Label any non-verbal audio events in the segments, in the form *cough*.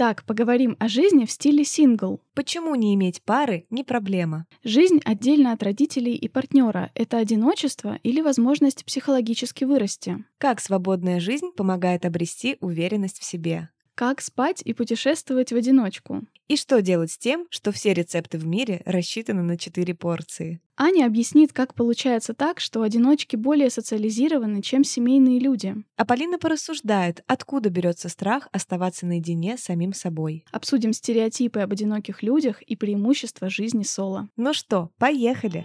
Итак, поговорим о жизни в стиле сингл. Почему не иметь пары не проблема? Жизнь отдельно от родителей и партнера — это одиночество или возможность психологически вырасти? Как свободная жизнь помогает обрести уверенность в себе? Как спать и путешествовать в одиночку? И что делать с тем, что все рецепты в мире рассчитаны на 4 порции? Аня объяснит, как получается так, что одиночки более социализированы, чем семейные люди. А Полина порассуждает, откуда берется страх оставаться наедине с самим собой. Обсудим стереотипы об одиноких людях и преимущества жизни соло. Ну что, поехали!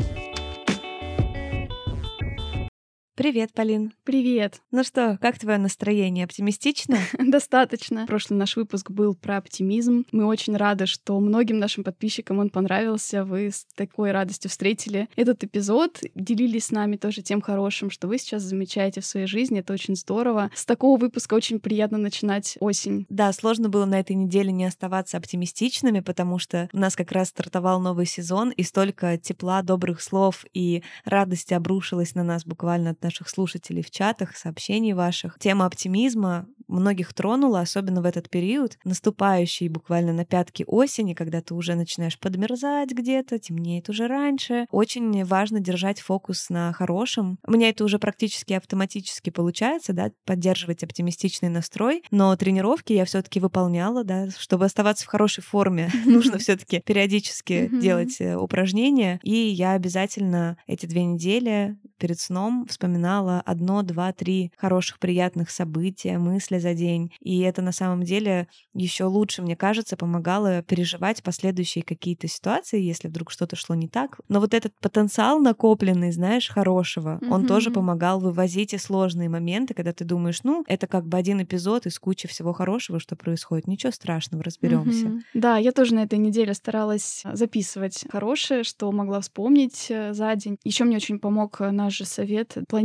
Привет, Полин. Привет. Ну что, как твое настроение? Оптимистично? *laughs* Достаточно. Прошлый наш выпуск был про оптимизм. Мы очень рады, что многим нашим подписчикам он понравился. Вы с такой радостью встретили этот эпизод, делились с нами тоже тем хорошим, что вы сейчас замечаете в своей жизни. Это очень здорово. С такого выпуска очень приятно начинать осень. Да, сложно было на этой неделе не оставаться оптимистичными, потому что у нас как раз стартовал новый сезон, и столько тепла, добрых слов и радости обрушилось на нас буквально наших слушателей в чатах, сообщений ваших. Тема оптимизма многих тронула, особенно в этот период, наступающий буквально на пятки осени, когда ты уже начинаешь подмерзать где-то, темнеет уже раньше. Очень важно держать фокус на хорошем. У меня это уже практически автоматически получается, да, поддерживать оптимистичный настрой, но тренировки я все таки выполняла, да, чтобы оставаться в хорошей форме, *laughs* нужно все таки периодически делать э, упражнения, и я обязательно эти две недели перед сном вспоминала одно, два, три хороших, приятных события, мысли за день. И это на самом деле еще лучше, мне кажется, помогало переживать последующие какие-то ситуации, если вдруг что-то шло не так. Но вот этот потенциал накопленный, знаешь, хорошего, mm-hmm. он тоже помогал вывозить и сложные моменты, когда ты думаешь, ну, это как бы один эпизод из кучи всего хорошего, что происходит. Ничего страшного, разберемся. Mm-hmm. Да, я тоже на этой неделе старалась записывать хорошее, что могла вспомнить э, за день. Еще мне очень помог наш же совет планировать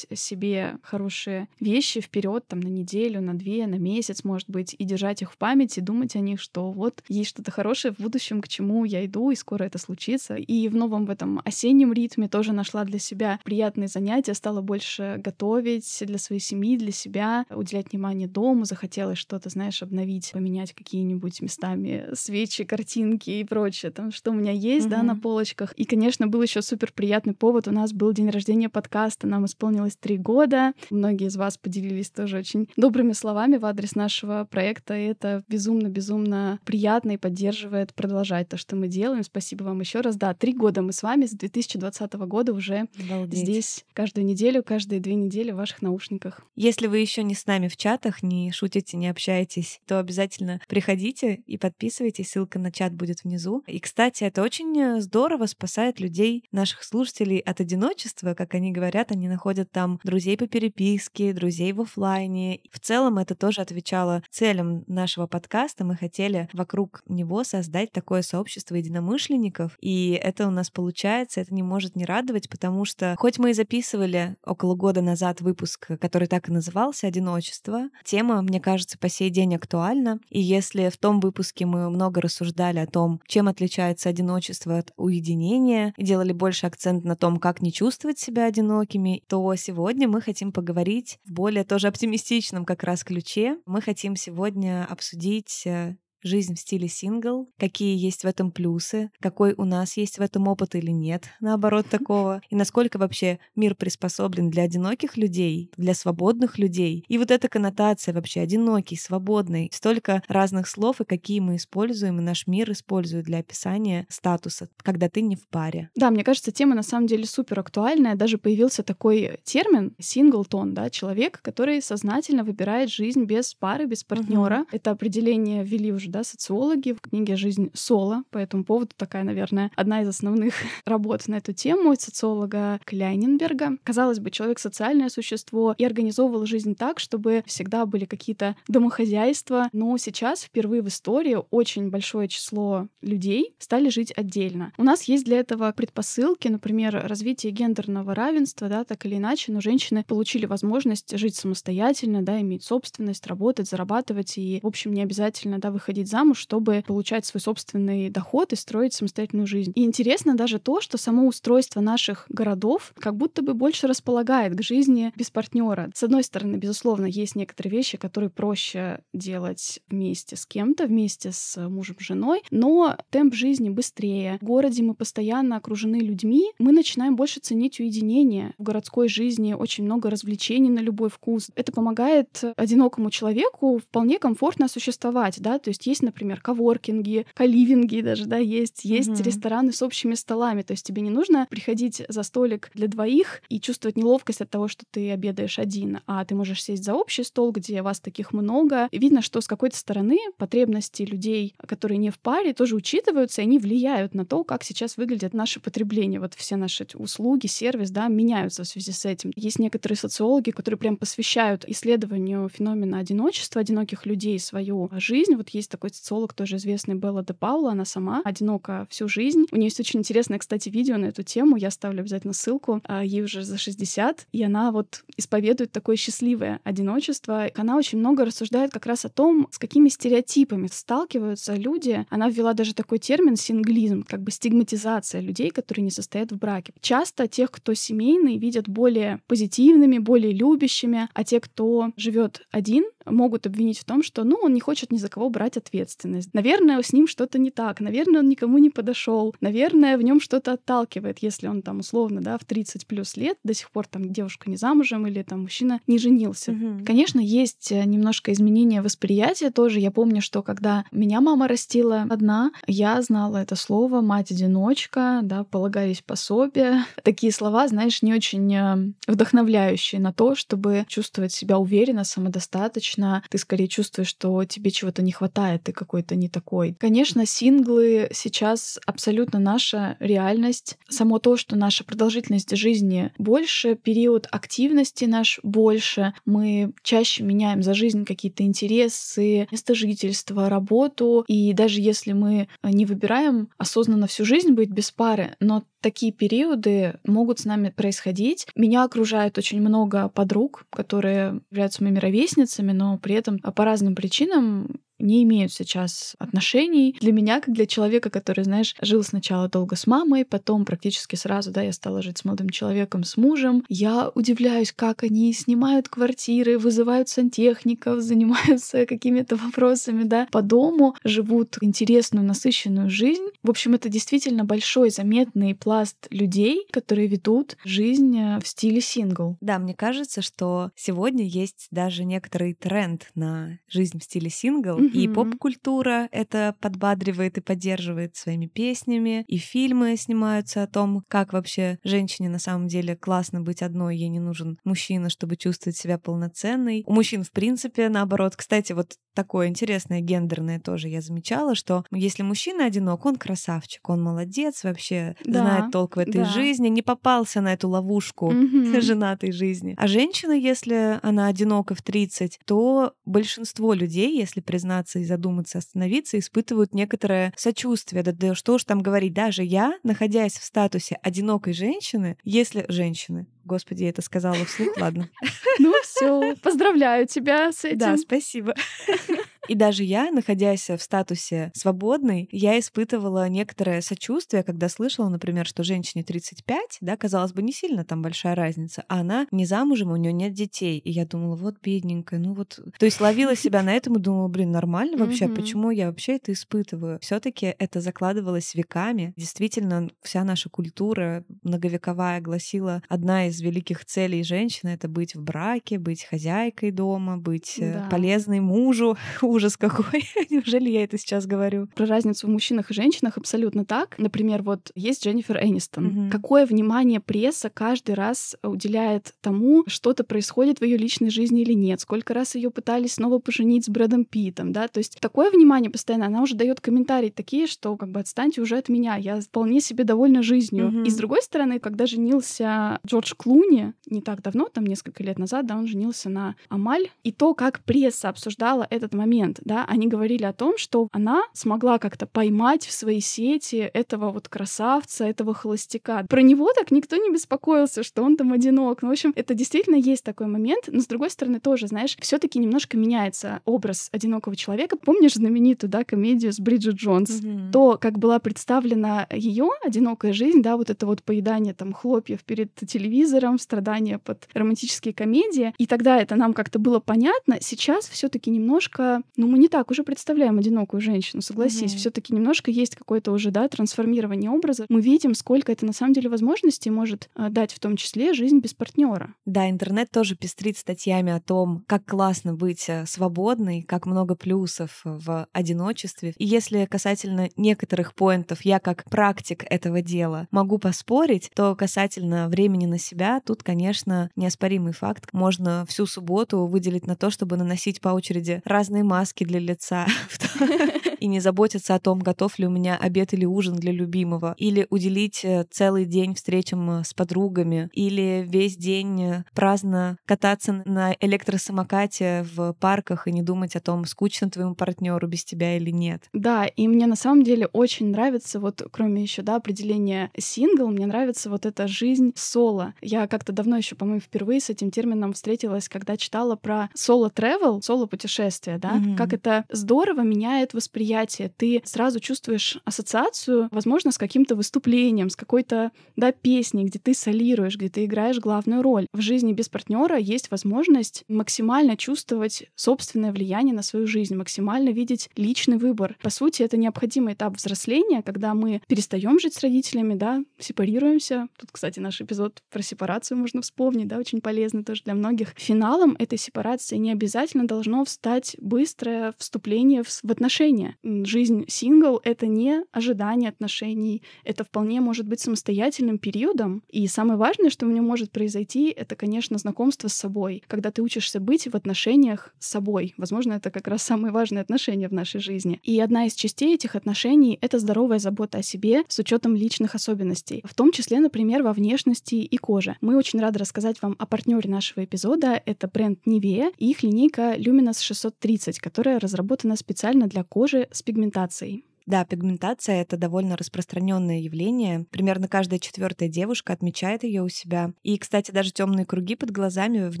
себе хорошие вещи вперед, там, на неделю, на две, на месяц, может быть, и держать их в памяти, думать о них, что вот есть что-то хорошее в будущем, к чему я иду, и скоро это случится. И в новом в этом осеннем ритме тоже нашла для себя приятные занятия, стала больше готовить для своей семьи, для себя, уделять внимание дому, захотелось что-то, знаешь, обновить, поменять какие-нибудь местами свечи, картинки и прочее, там, что у меня есть, mm-hmm. да, на полочках. И, конечно, был еще супер приятный повод. У нас был день рождения подкаста. Нам исполнилось три года. Многие из вас поделились тоже очень добрыми словами в адрес нашего проекта. И это безумно-безумно приятно и поддерживает продолжать то, что мы делаем. Спасибо вам еще раз. Да, три года мы с вами с 2020 года уже Обалдеть. здесь каждую неделю, каждые две недели в ваших наушниках. Если вы еще не с нами в чатах, не шутите, не общаетесь, то обязательно приходите и подписывайтесь. Ссылка на чат будет внизу. И, кстати, это очень здорово спасает людей, наших слушателей от одиночества, как они говорят, они находят там друзей по переписке, друзей в офлайне. В целом это тоже отвечало целям нашего подкаста. Мы хотели вокруг него создать такое сообщество единомышленников, и это у нас получается, это не может не радовать, потому что хоть мы и записывали около года назад выпуск, который так и назывался «Одиночество», тема, мне кажется, по сей день актуальна, и если в том выпуске мы много рассуждали о том, чем отличается одиночество от уединения, делали больше акцент на том, как не чувствовать себя одинокими, то сегодня мы хотим поговорить в более тоже оптимистичном как раз ключе. Мы хотим сегодня обсудить э, жизнь в стиле сингл, какие есть в этом плюсы, какой у нас есть в этом опыт или нет, наоборот, такого, и насколько вообще мир приспособлен для одиноких людей, для свободных людей. И вот эта коннотация вообще одинокий, свободный, столько разных слов, и какие мы используем, и наш мир использует для описания статуса, когда ты не в паре. Да, мне кажется, тема на самом деле супер актуальная. Даже появился такой термин синглтон, да, человек, который сознательно выбирает жизнь без пары, без партнера. Угу. Это определение ввели уже да, социологи в книге «Жизнь Соло». По этому поводу такая, наверное, одна из основных *laughs* работ на эту тему социолога Кляйненберга. Казалось бы, человек — социальное существо и организовывал жизнь так, чтобы всегда были какие-то домохозяйства. Но сейчас впервые в истории очень большое число людей стали жить отдельно. У нас есть для этого предпосылки, например, развитие гендерного равенства, да, так или иначе, но женщины получили возможность жить самостоятельно, да, иметь собственность, работать, зарабатывать и, в общем, не обязательно, да, выходить замуж, чтобы получать свой собственный доход и строить самостоятельную жизнь. И интересно даже то, что само устройство наших городов как будто бы больше располагает к жизни без партнера. С одной стороны, безусловно, есть некоторые вещи, которые проще делать вместе с кем-то, вместе с мужем, женой, но темп жизни быстрее. В городе мы постоянно окружены людьми, мы начинаем больше ценить уединение. В городской жизни очень много развлечений на любой вкус. Это помогает одинокому человеку вполне комфортно существовать, да, то есть есть, например, коворкинги, каливинги даже, да, есть, есть mm-hmm. рестораны с общими столами, то есть тебе не нужно приходить за столик для двоих и чувствовать неловкость от того, что ты обедаешь один, а ты можешь сесть за общий стол, где вас таких много. И видно, что с какой-то стороны потребности людей, которые не в паре, тоже учитываются, и они влияют на то, как сейчас выглядят наши потребления. Вот все наши услуги, сервис, да, меняются в связи с этим. Есть некоторые социологи, которые прям посвящают исследованию феномена одиночества, одиноких людей свою жизнь. Вот есть такой социолог, тоже известный, Белла де Паула, она сама одинока всю жизнь. У нее есть очень интересное, кстати, видео на эту тему, я ставлю обязательно ссылку. А, ей уже за 60, и она вот исповедует такое счастливое одиночество. Она очень много рассуждает как раз о том, с какими стереотипами сталкиваются люди. Она ввела даже такой термин синглизм, как бы стигматизация людей, которые не состоят в браке. Часто тех, кто семейный, видят более позитивными, более любящими, а те, кто живет один, могут обвинить в том, что, ну, он не хочет ни за кого брать ответственность. Наверное, с ним что-то не так. Наверное, он никому не подошел. Наверное, в нем что-то отталкивает, если он там условно, да, в 30 плюс лет до сих пор там девушка не замужем или там мужчина не женился. Угу. Конечно, есть э, немножко изменения восприятия тоже. Я помню, что когда меня мама растила одна, я знала это слово «мать-одиночка», да, полагаюсь пособие. Такие слова, знаешь, не очень э, вдохновляющие на то, чтобы чувствовать себя уверенно, самодостаточно точно ты скорее чувствуешь, что тебе чего-то не хватает, ты какой-то не такой. Конечно, синглы сейчас абсолютно наша реальность. Само то, что наша продолжительность жизни больше, период активности наш больше, мы чаще меняем за жизнь какие-то интересы, место жительства, работу. И даже если мы не выбираем осознанно всю жизнь быть без пары, но такие периоды могут с нами происходить. Меня окружает очень много подруг, которые являются моими ровесницами, но при этом по разным причинам не имеют сейчас отношений. Для меня, как для человека, который, знаешь, жил сначала долго с мамой, потом практически сразу, да, я стала жить с молодым человеком, с мужем, я удивляюсь, как они снимают квартиры, вызывают сантехников, *laughs* занимаются какими-то вопросами, да, по дому, живут интересную, насыщенную жизнь. В общем, это действительно большой, заметный пласт людей, которые ведут жизнь э, в стиле сингл. Да, мне кажется, что сегодня есть даже некоторый тренд на жизнь в стиле сингл, Mm-hmm. И поп-культура это подбадривает и поддерживает своими песнями, и фильмы снимаются о том, как вообще женщине на самом деле классно быть одной, ей не нужен мужчина, чтобы чувствовать себя полноценной. У мужчин, в принципе, наоборот. Кстати, вот такое интересное гендерное тоже я замечала, что если мужчина одинок, он красавчик, он молодец, вообще да, знает толк в этой да. жизни, не попался на эту ловушку mm-hmm. *laughs* женатой жизни. А женщина, если она одинока в 30, то большинство людей, если признаться и задуматься, остановиться, испытывают некоторое сочувствие. Да, да что уж там говорить, даже я, находясь в статусе одинокой женщины, если женщины, Господи, я это сказала вслух, ладно. *laughs* Ну все, поздравляю тебя с этим. Да, спасибо. *laughs* И даже я, находясь в статусе свободной, я испытывала некоторое сочувствие, когда слышала, например, что женщине 35, да, казалось бы, не сильно там большая разница, а она не замужем, у нее нет детей. И я думала, вот бедненькая, ну вот... То есть ловила себя на этом и думала, блин, нормально вообще, почему я вообще это испытываю? все таки это закладывалось веками. Действительно, вся наша культура многовековая гласила, одна из великих целей женщины — это быть в браке, быть хозяйкой дома, быть э, да. полезной мужу, *laughs* ужас какой. *laughs* Неужели я это сейчас говорю? Про разницу в мужчинах и женщинах абсолютно так. Например, вот есть Дженнифер Энистон. Угу. Какое внимание пресса каждый раз уделяет тому, что-то происходит в ее личной жизни или нет. Сколько раз ее пытались снова поженить с Брэдом Питом, да? То есть такое внимание постоянно, она уже дает комментарии такие, что как бы отстаньте уже от меня, я вполне себе довольна жизнью. Угу. И с другой стороны, когда женился Джордж Клуни, не так давно, там несколько лет назад, да, он женился на Амаль, и то, как пресса обсуждала этот момент, да, они говорили о том, что она смогла как-то поймать в своей сети этого вот красавца, этого холостяка. Про него так никто не беспокоился, что он там одинок. Ну, в общем, это действительно есть такой момент, но с другой стороны тоже, знаешь, все таки немножко меняется образ одинокого человека. Помнишь знаменитую, да, комедию с Бриджит Джонс? Mm-hmm. То, как была представлена ее одинокая жизнь, да, вот это вот поедание там хлопьев перед телевизором, страдания под романтические комедии, и тогда это нам как-то было понятно. Сейчас все таки немножко, ну, мы не так уже представляем одинокую женщину, согласись. Mm-hmm. все таки немножко есть какое-то уже, да, трансформирование образа. Мы видим, сколько это на самом деле возможностей может э, дать в том числе жизнь без партнера. Да, интернет тоже пестрит статьями о том, как классно быть э, свободной, как много плюсов в одиночестве. И если касательно некоторых поинтов я как практик этого дела могу поспорить, то касательно времени на себя, тут, конечно, неоспоримый факт. Можно всю субботу выделить на то, чтобы наносить по очереди разные маски для лица *laughs* *laughs* и не заботиться о том, готов ли у меня обед или ужин для любимого, или уделить э, целый день встречам с подругами, или весь день э, праздно кататься на электросамокате в парках и не думать о том, скучно твоему партнеру без тебя или нет. Да, и мне на самом деле очень нравится, вот кроме еще да, определения сингл, мне нравится вот эта жизнь соло. Я как-то давно еще, по-моему, впервые с этим термином встретилась, когда читала про соло-тревел, соло-путешествие, да, mm-hmm. как это здорово меняет восприятие. Ты сразу чувствуешь ассоциацию, возможно, с каким-то выступлением, с какой-то, да, песней, где ты солируешь, где ты играешь главную роль. В жизни без партнера есть возможность максимально чувствовать собственное влияние на свою жизнь, максимально видеть личный выбор. По сути, это необходимый этап взросления, когда мы перестаем жить с родителями, да, сепарируемся. Тут, кстати, наш эпизод про сепарацию можно вспомнить, да, очень полезный тоже для многих. Финалом этой сепарации не обязательно должно встать быстрое вступление в, в отношения. Жизнь сингл — это не ожидание отношений, это вполне может быть самостоятельным периодом. И самое важное, что в нем может произойти, это, конечно, знакомство с собой. Когда ты учишься быть в отношениях с собой. Возможно, это как раз самые важные отношения в нашей жизни. И одна из частей этих отношений — это здоровая забота о себе с учетом личных особенностей, в том числе, например, во внешности и коже. Мы очень рады рассказать вам о партнере нашего эпизода. Это бренд Nivea и их линейка Luminous 630, которая разработана специально для кожи с пигментацией. Да, пигментация это довольно распространенное явление. Примерно каждая четвертая девушка отмечает ее у себя. И, кстати, даже темные круги под глазами в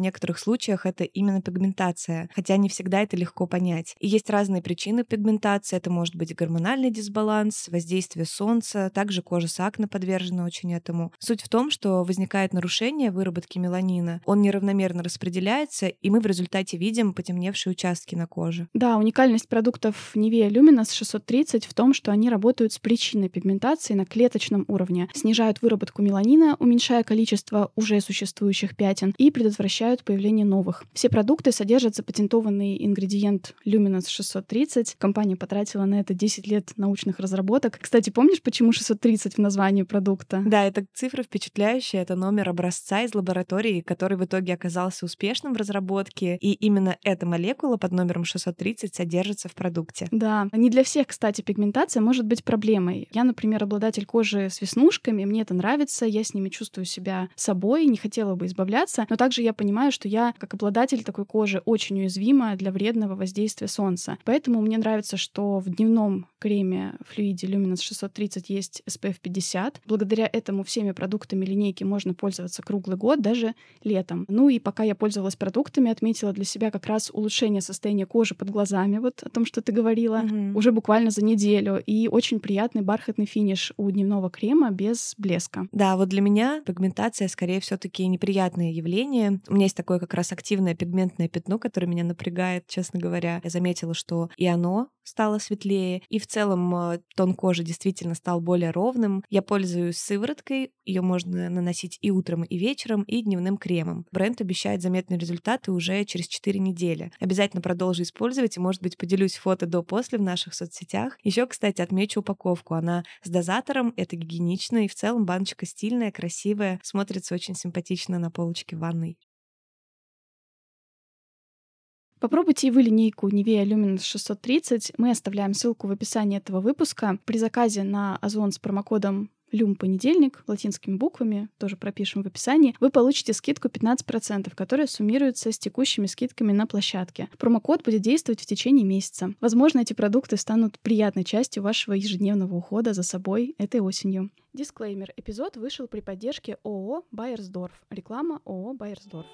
некоторых случаях это именно пигментация, хотя не всегда это легко понять. И есть разные причины пигментации. Это может быть гормональный дисбаланс, воздействие солнца, также кожа с акне подвержена очень этому. Суть в том, что возникает нарушение выработки меланина, он неравномерно распределяется, и мы в результате видим потемневшие участки на коже. Да, уникальность продуктов Nivea Luminous 630 в в том, что они работают с причиной пигментации на клеточном уровне, снижают выработку меланина, уменьшая количество уже существующих пятен и предотвращают появление новых. Все продукты содержат запатентованный ингредиент Luminous 630. Компания потратила на это 10 лет научных разработок. Кстати, помнишь, почему 630 в названии продукта? Да, это цифра впечатляющая. Это номер образца из лаборатории, который в итоге оказался успешным в разработке. И именно эта молекула под номером 630 содержится в продукте. Да, не для всех, кстати, пигментация пигментация может быть проблемой. Я, например, обладатель кожи с веснушками, мне это нравится, я с ними чувствую себя собой, не хотела бы избавляться, но также я понимаю, что я, как обладатель такой кожи, очень уязвима для вредного воздействия солнца. Поэтому мне нравится, что в дневном креме флюиде Luminous 630 есть SPF 50. Благодаря этому всеми продуктами линейки можно пользоваться круглый год, даже летом. Ну и пока я пользовалась продуктами, отметила для себя как раз улучшение состояния кожи под глазами, вот о том, что ты говорила. Mm-hmm. Уже буквально за неделю неделю, и очень приятный бархатный финиш у дневного крема без блеска. Да, вот для меня пигментация скорее все таки неприятное явление. У меня есть такое как раз активное пигментное пятно, которое меня напрягает, честно говоря. Я заметила, что и оно стало светлее, и в целом э, тон кожи действительно стал более ровным. Я пользуюсь сывороткой, ее можно наносить и утром, и вечером, и дневным кремом. Бренд обещает заметные результаты уже через 4 недели. Обязательно продолжу использовать, и, может быть, поделюсь фото до-после в наших соцсетях. Еще, кстати, отмечу упаковку. Она с дозатором, это гигиенично, и в целом баночка стильная, красивая, смотрится очень симпатично на полочке ванной. Попробуйте и вы линейку Nivea Luminous 630. Мы оставляем ссылку в описании этого выпуска. При заказе на Озон с промокодом Люм понедельник латинскими буквами, тоже пропишем в описании, вы получите скидку 15%, которая суммируется с текущими скидками на площадке. Промокод будет действовать в течение месяца. Возможно, эти продукты станут приятной частью вашего ежедневного ухода за собой этой осенью. Дисклеймер. Эпизод вышел при поддержке ООО «Байерсдорф». Реклама ООО «Байерсдорф».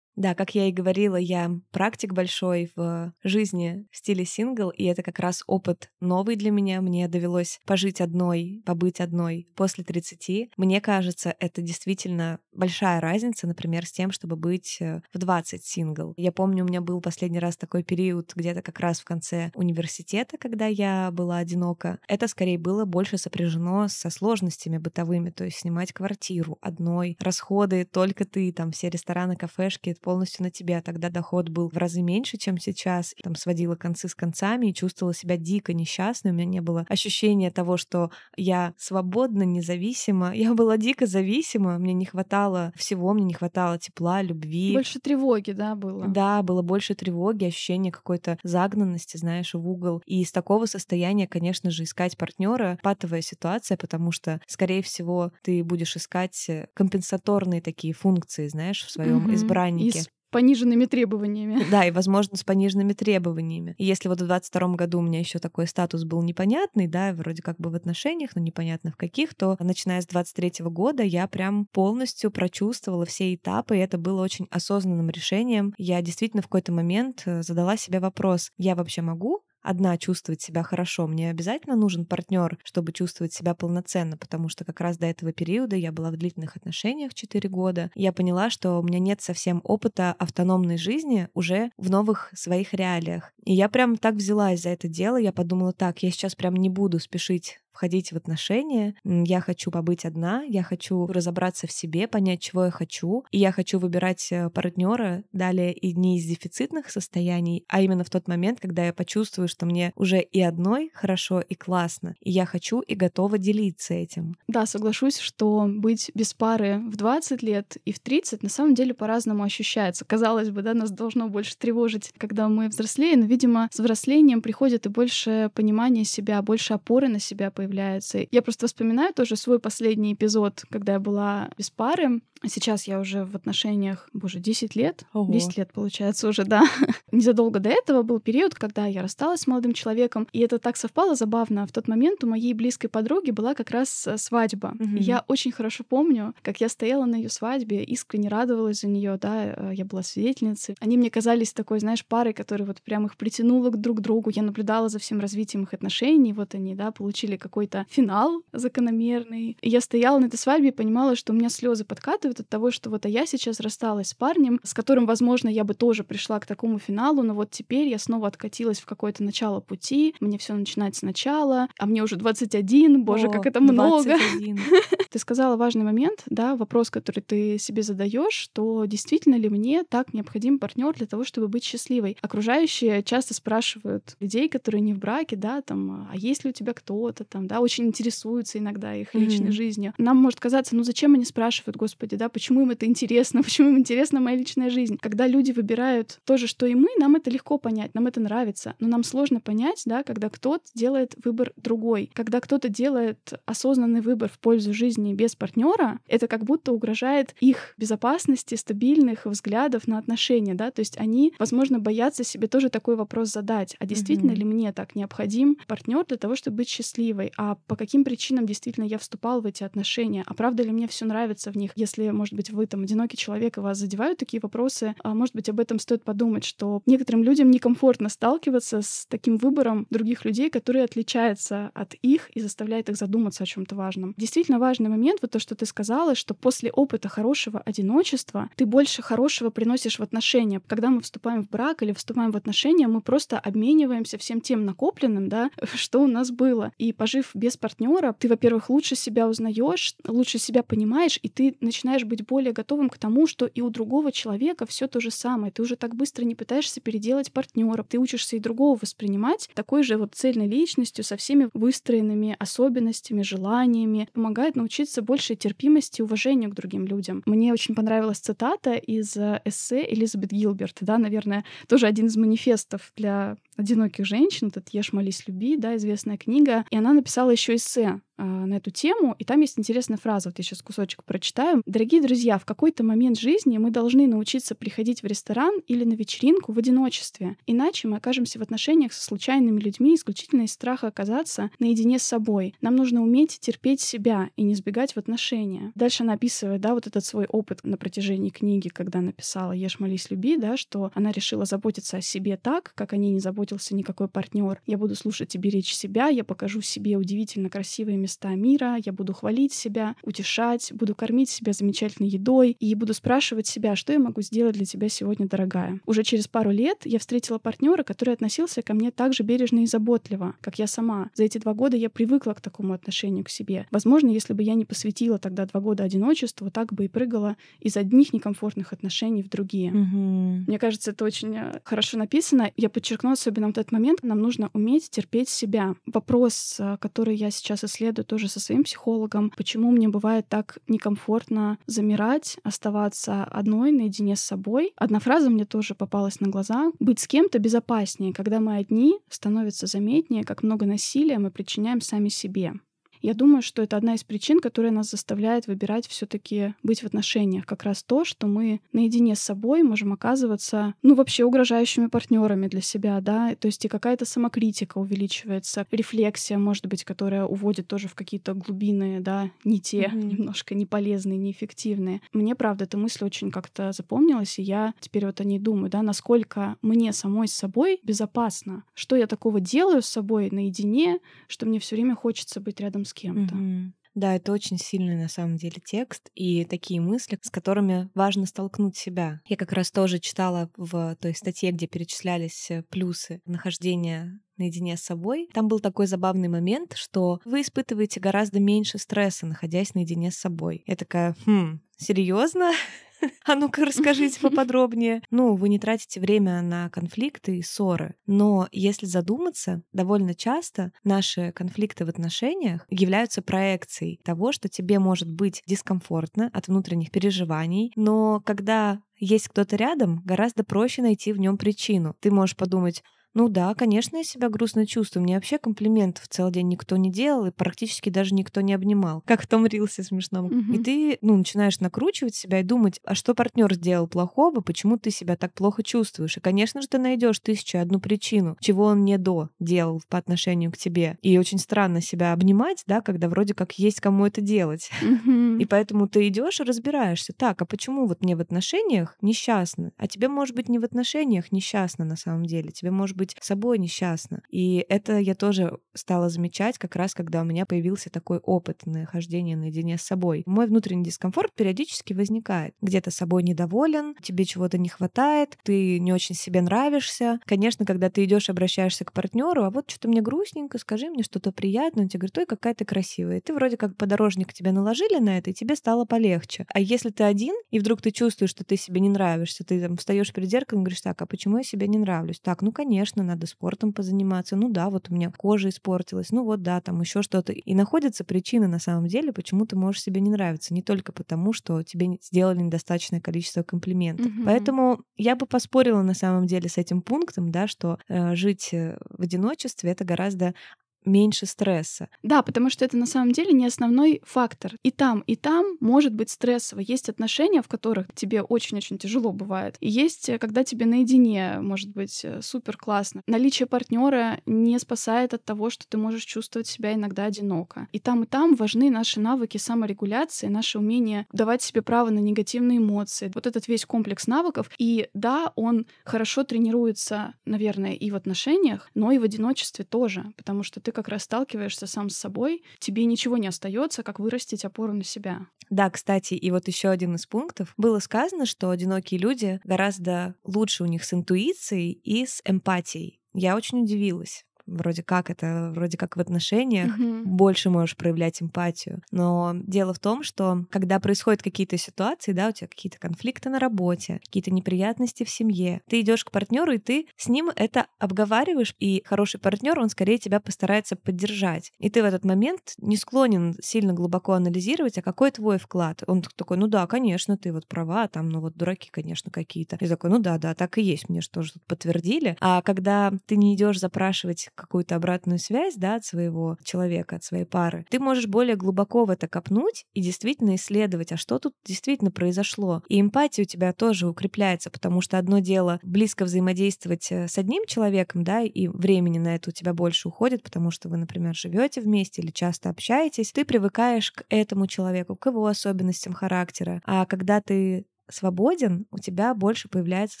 Да, как я и говорила, я практик большой в жизни в стиле сингл, и это как раз опыт новый для меня. Мне довелось пожить одной, побыть одной после 30. Мне кажется, это действительно большая разница, например, с тем, чтобы быть э, в 20 сингл. Я помню, у меня был последний раз такой период где-то как раз в конце университета, когда я была одинока. Это скорее было больше сопряжено со сложностями бытовыми, то есть снимать квартиру одной, расходы только ты, там все рестораны, кафешки, полностью на тебя. Тогда доход был в разы меньше, чем сейчас. Там сводила концы с концами и чувствовала себя дико несчастной. У меня не было ощущения того, что я свободна, независима. *laughs* Я была дико зависима, мне не хватало всего, мне не хватало тепла, любви. Больше тревоги, да, было? Да, было больше тревоги, ощущение какой-то загнанности, знаешь, в угол. И из такого состояния, конечно же, искать партнера патовая ситуация, потому что, скорее всего, ты будешь искать компенсаторные такие функции, знаешь, в своем mm-hmm. избраннике пониженными требованиями. Да, и, возможно, с пониженными требованиями. И если вот в 22 году у меня еще такой статус был непонятный, да, вроде как бы в отношениях, но непонятно в каких, то начиная с 23 года я прям полностью прочувствовала все этапы, и это было очень осознанным решением. Я действительно в какой-то момент э, задала себе вопрос, я вообще могу одна чувствовать себя хорошо. Мне обязательно нужен партнер, чтобы чувствовать себя полноценно, потому что как раз до этого периода я была в длительных отношениях 4 года. Я поняла, что у меня нет совсем опыта автономной жизни уже в новых своих реалиях. И я прям так взялась за это дело, я подумала, так, я сейчас прям не буду спешить входить в отношения. Я хочу побыть одна, я хочу разобраться в себе, понять, чего я хочу. И я хочу выбирать э, партнера далее и не из дефицитных состояний, а именно в тот момент, когда я почувствую, что мне уже и одной хорошо и классно, и я хочу и готова делиться этим. Да, соглашусь, что быть без пары в 20 лет и в 30 на самом деле по-разному ощущается. Казалось бы, да, нас должно больше тревожить, когда мы взрослеем, но, видимо, с взрослением приходит и больше понимания себя, больше опоры на себя появляется. Я просто вспоминаю тоже свой последний эпизод, когда я была без пары. Сейчас я уже в отношениях, боже, 10 лет. Ого. 10 лет, получается, уже, да. *laughs* Незадолго до этого был период, когда я рассталась с молодым человеком, и это так совпало забавно. В тот момент у моей близкой подруги была как раз э, свадьба. Угу. И я очень хорошо помню, как я стояла на ее свадьбе, искренне радовалась за нее, да, э, я была свидетельницей. Они мне казались такой, знаешь, парой, которая вот прям их притянула к друг другу. Я наблюдала за всем развитием их отношений. Вот они, да, получили какой-то финал закономерный. И я стояла на этой свадьбе и понимала, что у меня слезы подкатывают от того, что вот а я сейчас рассталась с парнем, с которым, возможно, я бы тоже пришла к такому финалу, но вот теперь я снова откатилась в какое-то начало пути, мне все начинать сначала, а мне уже 21, боже, О, как это много. *laughs* Ты сказала важный момент, да, вопрос, который ты себе задаешь, что действительно ли мне так необходим партнер для того, чтобы быть счастливой. Окружающие часто спрашивают людей, которые не в браке, да, там, а есть ли у тебя кто-то там, да, очень интересуются иногда их личной mm-hmm. жизнью. Нам может казаться, ну зачем они спрашивают, господи, да, почему им это интересно, *laughs* почему им интересна моя личная жизнь. Когда люди выбирают то же, что и мы, нам это легко понять, нам это нравится, но нам сложно понять, да, когда кто-то делает выбор другой, когда кто-то делает осознанный выбор в пользу жизни без партнера, это как будто угрожает их безопасности, стабильных взглядов на отношения, да, то есть они, возможно, боятся себе тоже такой вопрос задать, а действительно mm-hmm. ли мне так необходим партнер для того, чтобы быть счастливой, а по каким причинам действительно я вступал в эти отношения, а правда ли мне все нравится в них, если, может быть, вы там одинокий человек, и вас задевают такие вопросы, а может быть, об этом стоит подумать, что некоторым людям некомфортно сталкиваться с таким выбором других людей, которые отличаются от их и заставляет их задуматься о чем-то важном. Действительно важный момент, вот то, что ты сказала, что после опыта хорошего одиночества ты больше хорошего приносишь в отношения. Когда мы вступаем в брак или вступаем в отношения, мы просто обмениваемся всем тем накопленным, да, *laughs* что у нас было. И пожив без партнера, ты, во-первых, лучше себя узнаешь, лучше себя понимаешь, и ты начинаешь быть более готовым к тому, что и у другого человека все то же самое. Ты уже так быстро не пытаешься переделать партнера, ты учишься и другого воспринимать такой же вот цельной личностью со всеми выстроенными особенностями, желаниями, помогает научиться большей терпимости и уважению к другим людям. Мне очень понравилась цитата из э, эссе Элизабет Гилберт, да, наверное, тоже один из манифестов для одиноких женщин, этот «Ешь, молись, люби», да, известная книга. И она написала еще эссе на эту тему, и там есть интересная фраза, вот я сейчас кусочек прочитаю. «Дорогие друзья, в какой-то момент жизни мы должны научиться приходить в ресторан или на вечеринку в одиночестве, иначе мы окажемся в отношениях со случайными людьми исключительно из страха оказаться наедине с собой. Нам нужно уметь терпеть себя и не сбегать в отношения». Дальше она описывает, да, вот этот свой опыт на протяжении книги, когда написала «Ешь, молись, люби», да, что она решила заботиться о себе так, как они не заботятся заботился никакой партнер. Я буду слушать и беречь себя, я покажу себе удивительно красивые места мира, я буду хвалить себя, утешать, буду кормить себя замечательной едой и буду спрашивать себя, что я могу сделать для тебя сегодня, дорогая. Уже через пару лет я встретила партнера, который относился ко мне так же бережно и заботливо, как я сама. За эти два года я привыкла к такому отношению к себе. Возможно, если бы я не посвятила тогда два года одиночеству, так бы и прыгала из одних некомфортных отношений в другие. Мгм. Мне кажется, это очень э, хорошо написано. Я подчеркну особенно вот этот момент. Нам нужно уметь терпеть себя. Вопрос, э, который я сейчас исследую тоже со своим психологом, почему мне бывает так некомфортно замирать, оставаться одной наедине с собой. Одна фраза мне тоже попалась на глаза. Быть с кем-то безопаснее. Когда мы одни, становится заметнее, как много насилия мы причиняем сами себе. Я думаю, что это одна из причин, которая нас заставляет выбирать все таки быть в отношениях. Как раз то, что мы наедине с собой можем оказываться, ну, вообще угрожающими партнерами для себя, да, то есть и какая-то самокритика увеличивается, рефлексия, может быть, которая уводит тоже в какие-то глубины, да, не те, Мгм. немножко неполезные, неэффективные. Мне, правда, эта мысль очень как-то запомнилась, и я теперь вот о ней думаю, да, насколько мне самой с собой безопасно, что я такого делаю с собой наедине, что мне все время хочется быть рядом с кем-то. Мгм. Да, это очень сильный на самом деле текст и такие мысли, с которыми важно столкнуть себя. Я как раз тоже читала в той статье, где перечислялись э, плюсы нахождения наедине с собой. Там был такой забавный момент, что вы испытываете гораздо меньше стресса, находясь наедине с собой. Я такая, хм, серьезно? *laughs* *laughs* А ну-ка расскажите *laughs* поподробнее. Ну, вы не тратите время на конфликты и ссоры, но если задуматься, довольно часто наши конфликты в отношениях являются проекцией того, что тебе может быть дискомфортно от внутренних переживаний, но когда есть кто-то рядом, гораздо проще найти в нем причину. Ты можешь подумать, ну да, конечно, я себя грустно чувствую. Мне вообще комплиментов целый день никто не делал, и практически даже никто не обнимал. Как в том рилсе смешном. И Мгм. ты, ну, начинаешь накручивать себя и думать, а что партнер сделал плохого, почему ты себя так плохо чувствуешь. И, конечно же, ты найдешь тысячу и одну причину, чего он не до делал по отношению к тебе. И очень странно себя обнимать, да, когда вроде как есть кому это делать. Мгм. И поэтому ты идешь и разбираешься. Так, а почему вот мне в отношениях несчастно? А тебе может быть не в отношениях несчастно на самом деле. Тебе может быть собой несчастно. И это я тоже стала замечать как раз, когда у меня появился такой опыт нахождения наедине с собой. Мой внутренний дискомфорт периодически возникает. Где-то собой недоволен, тебе чего-то не хватает, ты не очень себе нравишься. Конечно, когда ты идешь обращаешься к партнеру, а вот что-то мне грустненько, скажи мне что-то приятное, он тебе говорит, ой, какая ты красивая. И ты вроде как подорожник тебя наложили на это, и тебе стало полегче. А если ты один, и вдруг ты чувствуешь, что ты себе не нравишься, ты там встаешь перед зеркалом и говоришь, так, а почему я себе не нравлюсь? Так, ну, конечно, надо спортом позаниматься. Ну да, вот у меня кожа испортилась. Ну вот да, там еще что-то. И находятся причины на самом деле, почему ты можешь себе не нравиться. Не только потому, что тебе сделали недостаточное количество комплиментов. Мгм. Поэтому я бы поспорила на самом деле с этим пунктом, да, что э, жить э, в одиночестве это гораздо меньше стресса. Да, потому что это на самом деле не основной фактор. И там, и там может быть стрессово. Есть отношения, в которых тебе очень-очень тяжело бывает. И есть, э, когда тебе наедине может быть э, супер классно. Наличие партнера не спасает от того, что ты можешь чувствовать себя иногда одиноко. И там, и там важны наши навыки саморегуляции, наше умение давать себе право на негативные эмоции. Вот этот весь комплекс навыков. И да, он хорошо тренируется, наверное, и в отношениях, но и в одиночестве тоже, потому что ты как раз сталкиваешься сам с собой, тебе ничего не остается, как вырастить опору на себя. Да, кстати, и вот еще один из пунктов. Было сказано, что одинокие люди гораздо лучше у них с интуицией и с эмпатией. Я очень удивилась вроде как это, вроде как в отношениях, Мгм. больше можешь проявлять эмпатию. Но дело в том, что когда происходят какие-то ситуации, да, у тебя какие-то конфликты на работе, какие-то неприятности в семье, ты идешь к партнеру и ты с ним это обговариваешь, и хороший партнер, он скорее тебя постарается поддержать. И ты в этот момент не склонен сильно глубоко анализировать, а какой твой вклад. Он такой, ну да, конечно, ты вот права, там, ну вот дураки, конечно, какие-то. И такой, ну да, да, так и есть, мне же тоже тут подтвердили. А когда ты не идешь запрашивать какую-то обратную связь, да, от своего человека, от своей пары, ты можешь более глубоко в это копнуть и действительно исследовать, а что тут действительно произошло. И эмпатия у тебя тоже укрепляется, потому что одно дело близко взаимодействовать э, с одним человеком, да, и времени на это у тебя больше уходит, потому что вы, например, живете вместе или часто общаетесь, ты привыкаешь к этому человеку, к его особенностям характера. А когда ты свободен, у тебя больше появляется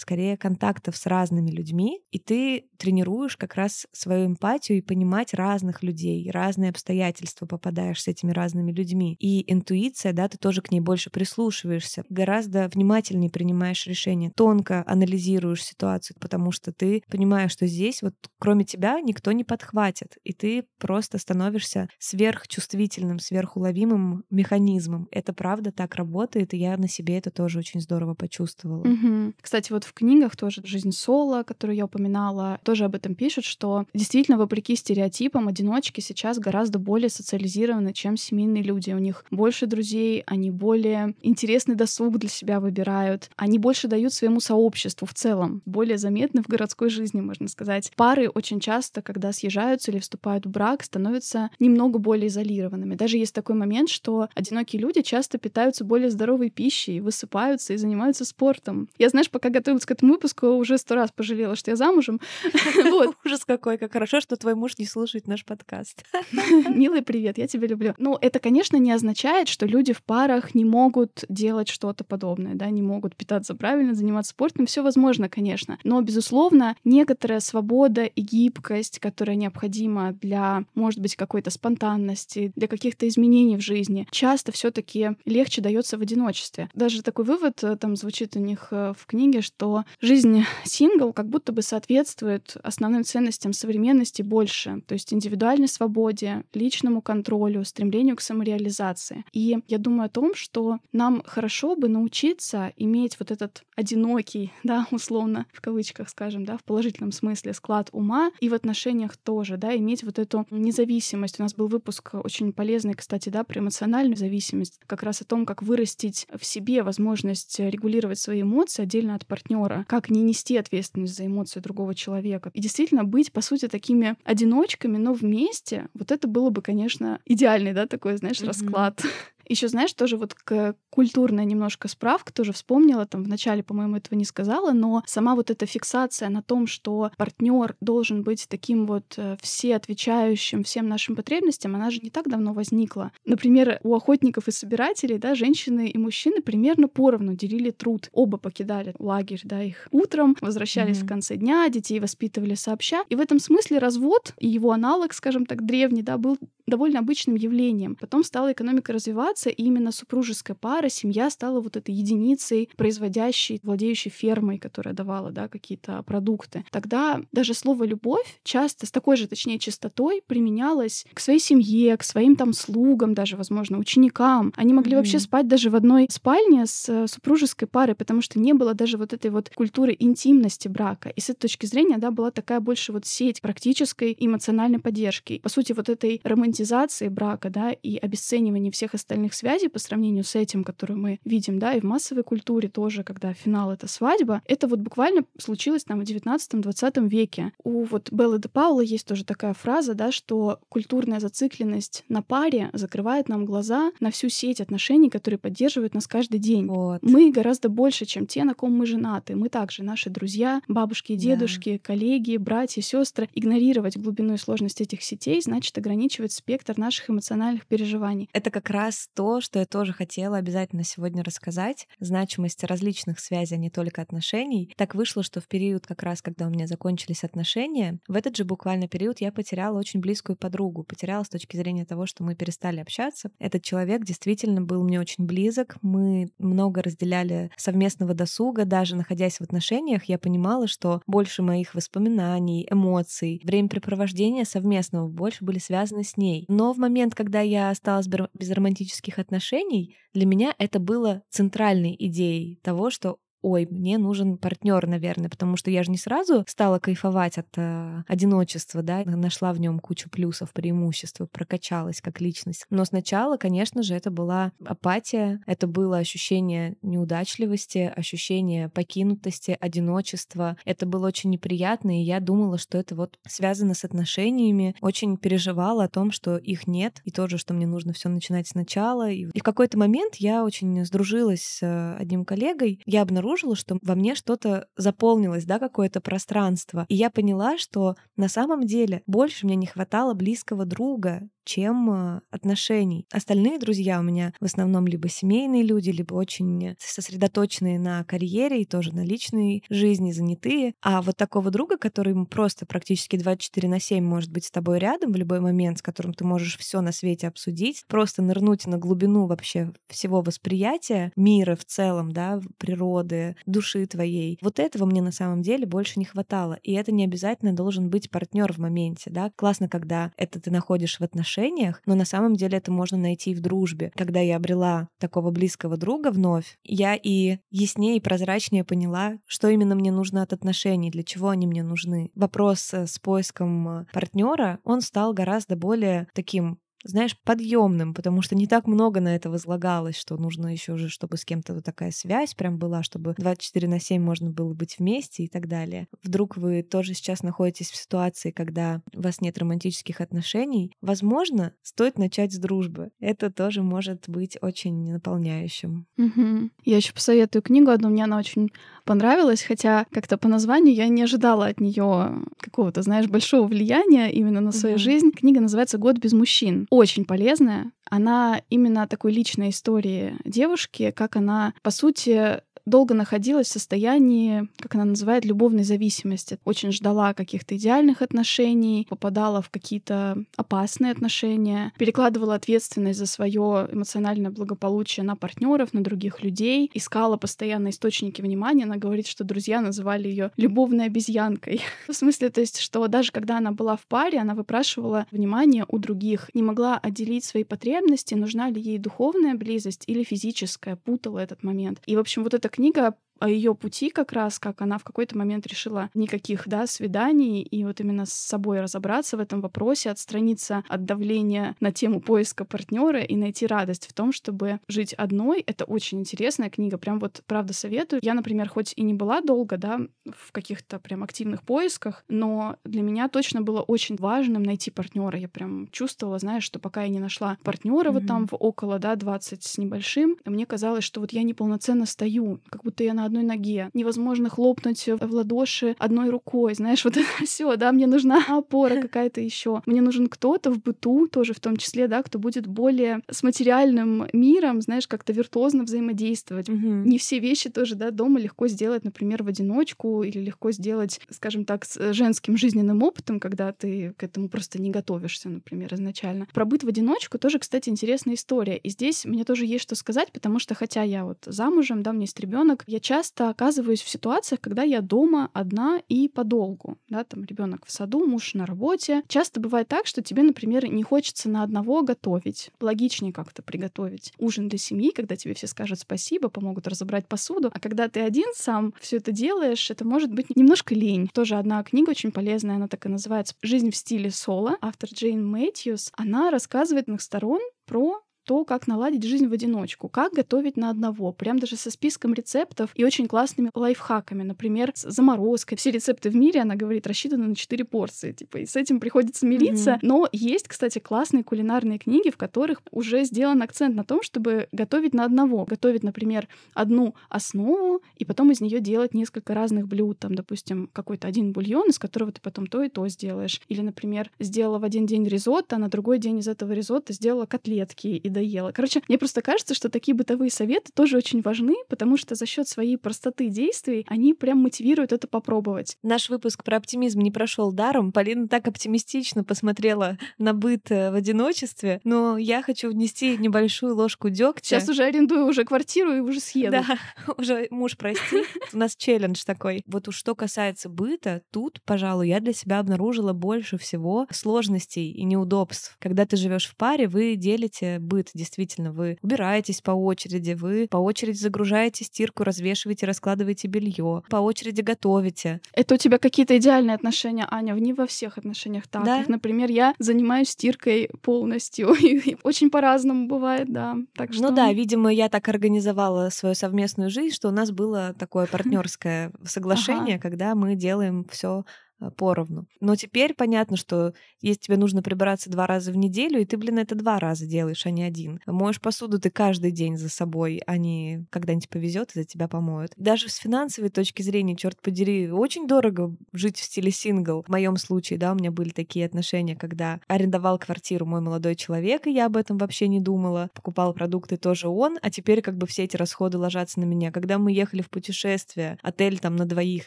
скорее контактов с разными людьми, и ты тренируешь как раз свою эмпатию и понимать разных людей, разные обстоятельства попадаешь с этими разными людьми. И интуиция, да, ты тоже к ней больше прислушиваешься, гораздо внимательнее принимаешь решения, тонко анализируешь ситуацию, потому что ты понимаешь, что здесь вот кроме тебя никто не подхватит, и ты просто становишься сверхчувствительным, сверхуловимым механизмом. Это правда так работает, и я на себе это тоже очень здорово почувствовала. Мгм. Кстати, вот в книгах тоже «Жизнь Соло», которую я упоминала, тоже об этом пишут, что действительно, вопреки стереотипам, одиночки сейчас гораздо более социализированы, чем семейные люди. У них больше друзей, они более интересный досуг для себя выбирают, они больше дают своему сообществу в целом, более заметны в городской жизни, можно сказать. Пары очень часто, когда съезжаются или вступают в брак, становятся немного более изолированными. Даже есть такой момент, что одинокие люди часто питаются более здоровой пищей, высыпаются и занимаются спортом. Я, знаешь, пока готовилась к этому выпуску, уже сто раз пожалела, что я замужем. *laughs* *laughs* Ужас какой, как хорошо, что твой муж не слушает наш подкаст. *laughs* Милый привет, я тебя люблю. Ну, это, конечно, не означает, что люди в парах не могут делать что-то подобное, да, не могут питаться правильно, заниматься спортом. Все возможно, конечно. Но, безусловно, некоторая свобода и гибкость, которая необходима для, может быть, какой-то спонтанности, для каких-то изменений в жизни, часто все-таки легче дается в одиночестве. Даже такой вывод э, там звучит у них э, в книге, что жизнь *laughs* сингл как будто бы соответствует основным ценностям современности больше, то есть индивидуальной свободе, личному контролю, стремлению к самореализации. И я думаю о том, что нам хорошо бы научиться иметь вот этот одинокий, *laughs* да, условно, в кавычках скажем, да, в положительном смысле склад ума и в отношениях тоже, да, иметь вот эту независимость. У нас был выпуск очень полезный, кстати, да, про эмоциональную зависимость, как раз о том, как вырастить в себе возможность регулировать свои эмоции отдельно от партнера, как не нести ответственность за эмоции другого человека. И действительно быть, по сути, такими одиночками, но вместе, вот это было бы, конечно, идеальный, да, такой, знаешь, Мгм. расклад. *laughs* Еще, знаешь, тоже вот к культурная немножко справка, тоже вспомнила, там вначале, по-моему, этого не сказала, но сама вот эта фиксация на том, что партнер должен быть таким вот э, все отвечающим всем нашим потребностям, она же не так давно возникла. Например, у охотников и собирателей, да, женщины и мужчины примерно поровну делили труд. Оба покидали лагерь, да, их утром, возвращались Мгм. в конце дня, детей воспитывали сообща. И в этом смысле развод и его аналог, скажем так, древний, да, был довольно обычным явлением. Потом стала экономика развиваться, и именно супружеская пара, семья стала вот этой единицей, производящей, владеющей фермой, которая давала да, какие-то продукты. Тогда даже слово «любовь» часто с такой же, точнее, частотой применялось к своей семье, к своим там слугам, даже, возможно, ученикам. Они могли вообще Мгм. спать даже в одной спальне с э, супружеской парой, потому что не было даже вот этой вот культуры интимности брака. И с этой точки зрения, да, была такая больше вот сеть практической эмоциональной поддержки. По сути, вот этой романтизации брака, да, и обесценивании всех остальных связей по сравнению с этим, который мы видим, да, и в массовой культуре тоже, когда финал — это свадьба, это вот буквально случилось там в 19-20 веке. У вот Беллы де Паула есть тоже такая фраза, да, что культурная зацикленность на паре закрывает нам глаза на всю сеть отношений, которые поддерживают нас каждый день. Вот. Мы гораздо больше, чем те, на ком мы женаты. Мы также наши друзья, бабушки и дедушки, да. коллеги, братья, сестры. Игнорировать глубину и сложность этих сетей значит ограничивать спектр наших эмоциональных переживаний. Это как раз то, что я тоже хотела обязательно сегодня рассказать. Значимость различных связей, а не только отношений. Так вышло, что в период как раз, когда у меня закончились отношения, в этот же буквально период я потеряла очень близкую подругу. Потеряла с точки зрения того, что мы перестали общаться. Этот человек действительно был мне очень близок. Мы много разделяли совместного досуга. Даже находясь в отношениях, я понимала, что больше моих воспоминаний, эмоций, времяпрепровождения совместного больше были связаны с ней. Но в момент, когда я осталась без романтических отношений, для меня это было центральной идеей того, что ой, мне нужен партнер, наверное, потому что я же не сразу стала кайфовать от э, одиночества, да, нашла в нем кучу плюсов, преимуществ, прокачалась как личность. Но сначала, конечно же, это была апатия, это было ощущение неудачливости, ощущение покинутости, одиночества. Это было очень неприятно, и я думала, что это вот связано с отношениями. Очень переживала о том, что их нет, и тоже, что мне нужно все начинать сначала. И в какой-то момент я очень сдружилась с э, одним коллегой. Я обнаружила, обнаружила, что во мне что-то заполнилось, да, какое-то пространство. И я поняла, что на самом деле больше мне не хватало близкого друга, чем э, отношений. Остальные друзья у меня в основном либо семейные люди, либо очень сосредоточенные на карьере и тоже на личной жизни, занятые. А вот такого друга, который просто практически 24 на 7 может быть с тобой рядом в любой момент, с которым ты можешь все на свете обсудить, просто нырнуть на глубину вообще всего восприятия мира в целом, да, природы, души твоей. Вот этого мне на самом деле больше не хватало. И это не обязательно должен быть партнер в моменте, да. Классно, когда это ты находишь в отношениях, отношениях, но на самом деле это можно найти и в дружбе. Когда я обрела такого близкого друга вновь, я и яснее и прозрачнее поняла, что именно мне нужно от отношений, для чего они мне нужны. Вопрос э, с поиском э, партнера, он стал гораздо более таким знаешь, подъемным, потому что не так много на это возлагалось, что нужно еще же, чтобы с кем-то вот такая связь прям была, чтобы 24 на 7 можно было быть вместе и так далее. Вдруг вы тоже сейчас находитесь в ситуации, когда у вас нет романтических отношений, возможно, стоит начать с дружбы. Это тоже может быть очень наполняющим. Угу. Я еще посоветую книгу одну, мне она очень понравилась, хотя как-то по названию я не ожидала от нее какого-то, знаешь, большого влияния именно на свою угу. жизнь. Книга называется «Год без мужчин» очень полезная. Она именно такой личной истории девушки, как она, по сути, долго находилась в состоянии, как она называет, любовной зависимости. Очень ждала каких-то идеальных отношений, попадала в какие-то опасные отношения, перекладывала ответственность за свое эмоциональное благополучие на партнеров, на других людей, искала постоянно источники внимания. Она говорит, что друзья называли ее любовной обезьянкой. *laughs* в смысле, то есть, что даже когда она была в паре, она выпрашивала внимание у других, не могла отделить свои потребности, нужна ли ей духовная близость или физическая, путала этот момент. И, в общем, вот эта книга о ее пути как раз, как она в какой-то момент решила никаких, да, свиданий, и вот именно с собой разобраться в этом вопросе, отстраниться от давления на тему поиска партнера и найти радость в том, чтобы жить одной. Это очень интересная книга, прям вот правда советую. Я, например, хоть и не была долго, да, в каких-то прям активных поисках, но для меня точно было очень важным найти партнера. Я прям чувствовала, знаешь, что пока я не нашла партнера mm-hmm. вот там в около, да, 20 с небольшим, мне казалось, что вот я неполноценно стою, как будто я на одной ноге. Невозможно хлопнуть в ладоши одной рукой. Знаешь, вот это все, да, мне нужна *laughs* опора какая-то еще. Мне нужен кто-то в быту, тоже в том числе, да, кто будет более с материальным миром, знаешь, как-то виртуозно взаимодействовать. Угу. Не все вещи тоже, да, дома легко сделать, например, в одиночку или легко сделать, скажем так, с женским жизненным опытом, когда ты к этому просто не готовишься, например, изначально. Про быт в одиночку тоже, кстати, интересная история. И здесь мне тоже есть что сказать, потому что хотя я вот замужем, да, у меня есть ребенок, я часто часто оказываюсь в ситуациях, когда я дома одна и подолгу. Да, там ребенок в саду, муж на работе. Часто бывает так, что тебе, например, не хочется на одного готовить. Логичнее как-то приготовить ужин для семьи, когда тебе все скажут спасибо, помогут разобрать посуду. А когда ты один сам все это делаешь, это может быть немножко лень. Тоже одна книга очень полезная, она так и называется «Жизнь в стиле соло». Автор Джейн Мэтьюс. Она рассказывает на сторон про то, как наладить жизнь в одиночку, как готовить на одного, прям даже со списком рецептов и очень классными лайфхаками, например, с заморозкой. Все рецепты в мире, она говорит, рассчитаны на 4 порции, типа, и с этим приходится мириться. Mm-hmm. Но есть, кстати, классные кулинарные книги, в которых уже сделан акцент на том, чтобы готовить на одного. Готовить, например, одну основу, и потом из нее делать несколько разных блюд. Там, допустим, какой-то один бульон, из которого ты потом то и то сделаешь. Или, например, сделала в один день ризотто, а на другой день из этого ризотто сделала котлетки и доела. Короче, мне просто кажется, что такие бытовые советы тоже очень важны, потому что за счет своей простоты действий они прям мотивируют это попробовать. Наш выпуск про оптимизм не прошел даром. Полина так оптимистично посмотрела на быт э, в одиночестве, но я хочу внести небольшую ложку дегтя. Сейчас уже арендую уже квартиру и уже съеду. Да, *laughs* уже муж, прости. У нас челлендж такой. Вот уж что касается быта, тут, пожалуй, я для себя обнаружила больше всего сложностей и неудобств. Когда ты живешь в паре, вы делите быт быт. Действительно, вы убираетесь по очереди, вы по очереди загружаете стирку, развешиваете, раскладываете белье, по очереди готовите. Это у тебя какие-то идеальные отношения, Аня, не во всех отношениях так. Да? например, я занимаюсь стиркой полностью, *laughs* и очень по-разному бывает, да. Так ну что... Ну да, видимо, я так организовала свою совместную жизнь, что у нас было такое *laughs* партнерское соглашение, когда мы делаем все поровну. Но теперь понятно, что если тебе нужно прибираться два раза в неделю, и ты, блин, это два раза делаешь, а не один. Моешь посуду ты каждый день за собой, а не когда-нибудь повезет и за тебя помоют. Даже с финансовой точки зрения, черт подери, очень дорого жить в стиле сингл. В моем случае, да, у меня были такие отношения, когда арендовал квартиру мой молодой человек, и я об этом вообще не думала. Покупал продукты тоже он, а теперь как бы все эти расходы ложатся на меня. Когда мы ехали в путешествие, отель там на двоих